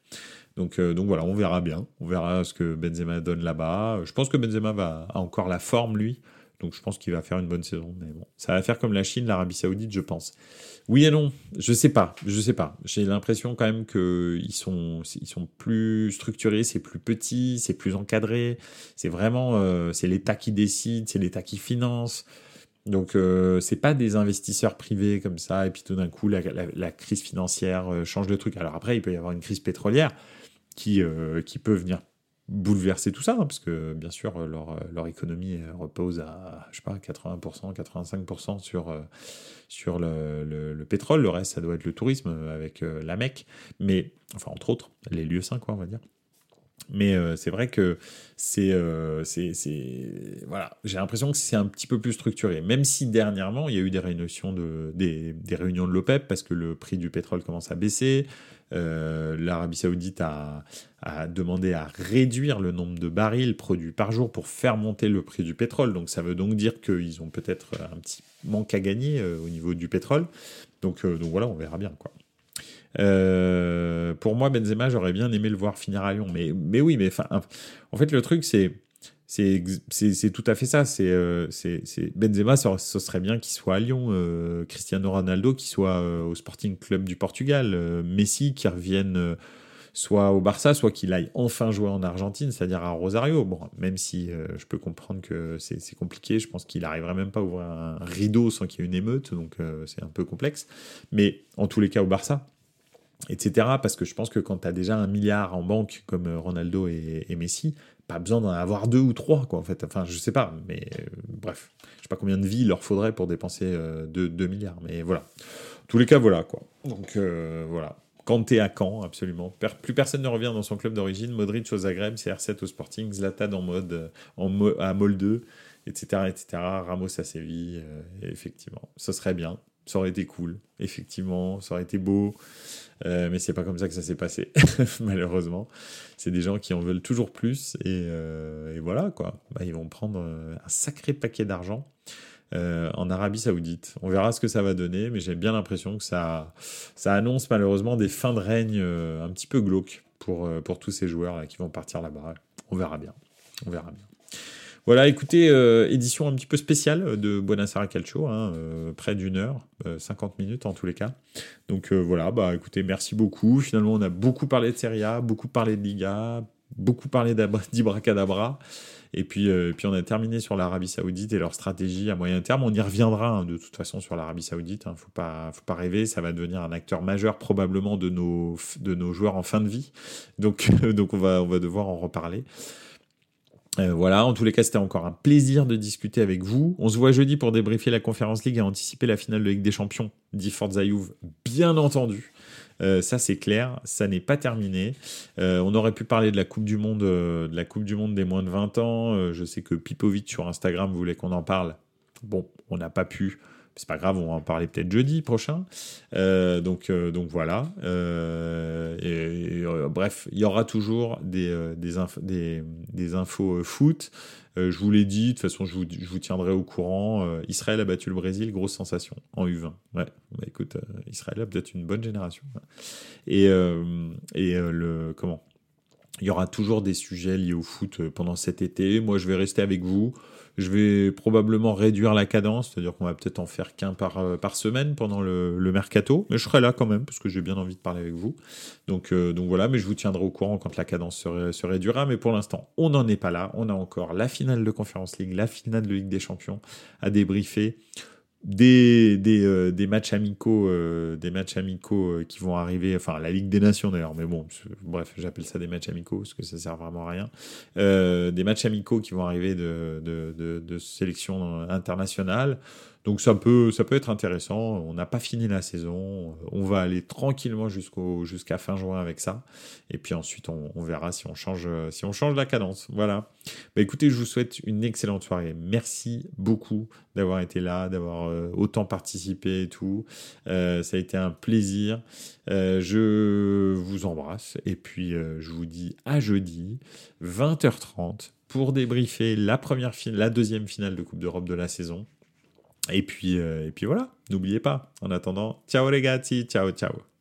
Donc, donc voilà, on verra bien. On verra ce que Benzema donne là-bas. Je pense que Benzema va, a encore la forme, lui. Donc je pense qu'il va faire une bonne saison. Mais bon, ça va faire comme la Chine, l'Arabie Saoudite, je pense. Oui et non, je sais pas, je sais pas. J'ai l'impression quand même qu'ils sont, ils sont plus structurés, c'est plus petit, c'est plus encadré. C'est vraiment, euh, c'est l'État qui décide, c'est l'État qui finance. Donc euh, c'est pas des investisseurs privés comme ça et puis tout d'un coup la, crise financière euh, change de truc. Alors après il peut y avoir une crise pétrolière qui qui peut venir bouleverser tout ça, hein, parce que bien sûr leur, leur économie repose à je sais pas 80%, 85% sur sur le, le, pétrole, le reste ça doit être le tourisme avec euh, la Mecque, mais enfin entre autres les lieux saints quoi on va dire. Mais euh, c'est vrai que euh, c'est, voilà, j'ai l'impression que c'est un petit peu plus structuré. Même si dernièrement il y a eu des réunions de des, des réunions de l'OPEP parce que le prix du pétrole commence à baisser, euh, L'Arabie Saoudite a, demandé à réduire le nombre de barils produits par jour pour faire monter le prix du pétrole. Donc ça veut donc dire qu'ils ont peut-être un petit manque à gagner euh, au niveau du pétrole. Donc, euh, donc voilà, on verra bien quoi. pour moi, Benzema, j'aurais bien aimé le voir finir à Lyon, mais, mais oui, mais en fait, le truc, c'est c'est tout à fait ça. C'est euh, Benzema, ce serait bien qu'il soit à Lyon. Euh, Cristiano Ronaldo, qui soit euh, au Sporting Club du Portugal. Messi, qui revienne soit au Barça, soit qu'il aille enfin jouer en Argentine, c'est-à-dire à Rosario. Bon, même si je peux comprendre que c'est compliqué, je pense qu'il n'arriverait même pas à ouvrir un rideau sans qu'il y ait une émeute, donc c'est un peu complexe. Mais en tous les cas, au Barça, etc. Parce que je pense que quand tu as déjà un milliard en banque comme Ronaldo et Messi, pas besoin d'en avoir deux ou trois, quoi, en fait. Enfin, je sais pas, mais euh, bref. Je sais pas combien de vies il leur faudrait pour dépenser 2 euh, milliards, mais voilà. En tous les cas, voilà, quoi. Donc, euh, voilà. Kanté à Caen, absolument. plus personne ne revient dans son club d'origine. Modric au Zagreb, CR7 au Sporting, Zlatan en mode en à Molde, etc., etc. Ramos à Séville, effectivement. Ce serait bien. Ça aurait été cool, effectivement. Ça aurait été beau. Euh, mais c'est pas comme ça que ça s'est passé, malheureusement. C'est des gens qui en veulent toujours plus et, euh, voilà quoi. Bah, ils vont prendre euh, un sacré paquet d'argent en Arabie Saoudite. On verra ce que ça va donner, mais j'ai bien l'impression que ça, ça annonce malheureusement des fins de règne un petit peu glauques pour, pour tous ces joueurs qui vont partir là-bas. On verra bien. On verra bien. Voilà, écoutez, euh, édition un petit peu spéciale de Buonasera Calcio, hein, euh, près d'une heure, 50 euh, minutes en tous les cas. Donc voilà, bah écoutez, merci beaucoup. Finalement, on a beaucoup parlé de Serie A, beaucoup parlé de Liga, beaucoup parlé d'Ibracadabra. Et puis, puis on a terminé sur l'Arabie Saoudite et leur stratégie à moyen terme. On y reviendra hein, de toute façon sur l'Arabie Saoudite. Hein, faut pas, faut pas rêver. Ça va devenir un acteur majeur probablement de nos, de nos joueurs en fin de vie. Donc, donc on va, on va devoir en reparler. Euh, voilà, en tous les cas, c'était encore un plaisir de discuter avec vous. On se voit jeudi pour débriefer la Conférence League et anticiper la finale de Ligue des Champions, dit Forza Juve, bien entendu. Euh, ça c'est clair, ça n'est pas terminé. Euh, on aurait pu parler de la Coupe du Monde, de la Coupe du Monde des moins de 20 ans. je sais que Pipovic sur Instagram voulait qu'on en parle. Bon, on n'a pas pu c'est pas grave, on va en parler peut-être jeudi prochain. Euh, donc, euh, donc voilà. Euh, bref, il y aura toujours des, des, infos foot. je vous l'ai dit, de toute façon, je vous, je vous tiendrai au courant. Israël a battu le Brésil, grosse sensation en U20. Ouais, bah, écoute, Israël a peut-être une bonne génération. Et, et le comment? Il y aura toujours des sujets liés au foot pendant cet été. Moi, je vais rester avec vous. Je vais probablement réduire la cadence, c'est-à-dire qu'on va peut-être en faire qu'un par, euh, semaine pendant le, mercato, mais je serai là quand même, parce que j'ai bien envie de parler avec vous. Donc, euh, donc voilà, mais je vous tiendrai au courant quand la cadence se, réduira, mais pour l'instant, on n'en est pas là. On a encore la finale de Conference League, la finale de Ligue des Champions à débriefer des, des, euh, des, matchs amicaux, euh, des matchs amicaux euh, qui vont arriver, enfin la Ligue des Nations d'ailleurs, mais bon, bref, j'appelle ça des matchs amicaux parce que ça sert vraiment à rien. des matchs amicaux qui vont arriver de, de, de, de sélection internationale. Donc ça peut, être intéressant. On n'a pas fini la saison. On va aller tranquillement jusqu'au, jusqu'à fin juin avec ça. Et puis ensuite, on, verra si on change, si on change la cadence. Voilà. Bah écoutez, je vous souhaite une excellente soirée. Merci beaucoup d'avoir été là, d'avoir euh, autant participé et tout. Euh, ça a été un plaisir. Euh, je vous embrasse et puis je vous dis à jeudi 20h30 pour débriefer la première la deuxième finale de Coupe d'Europe de la saison. Et puis, et puis voilà, n'oubliez pas. En attendant, ciao les gars, ciao ciao.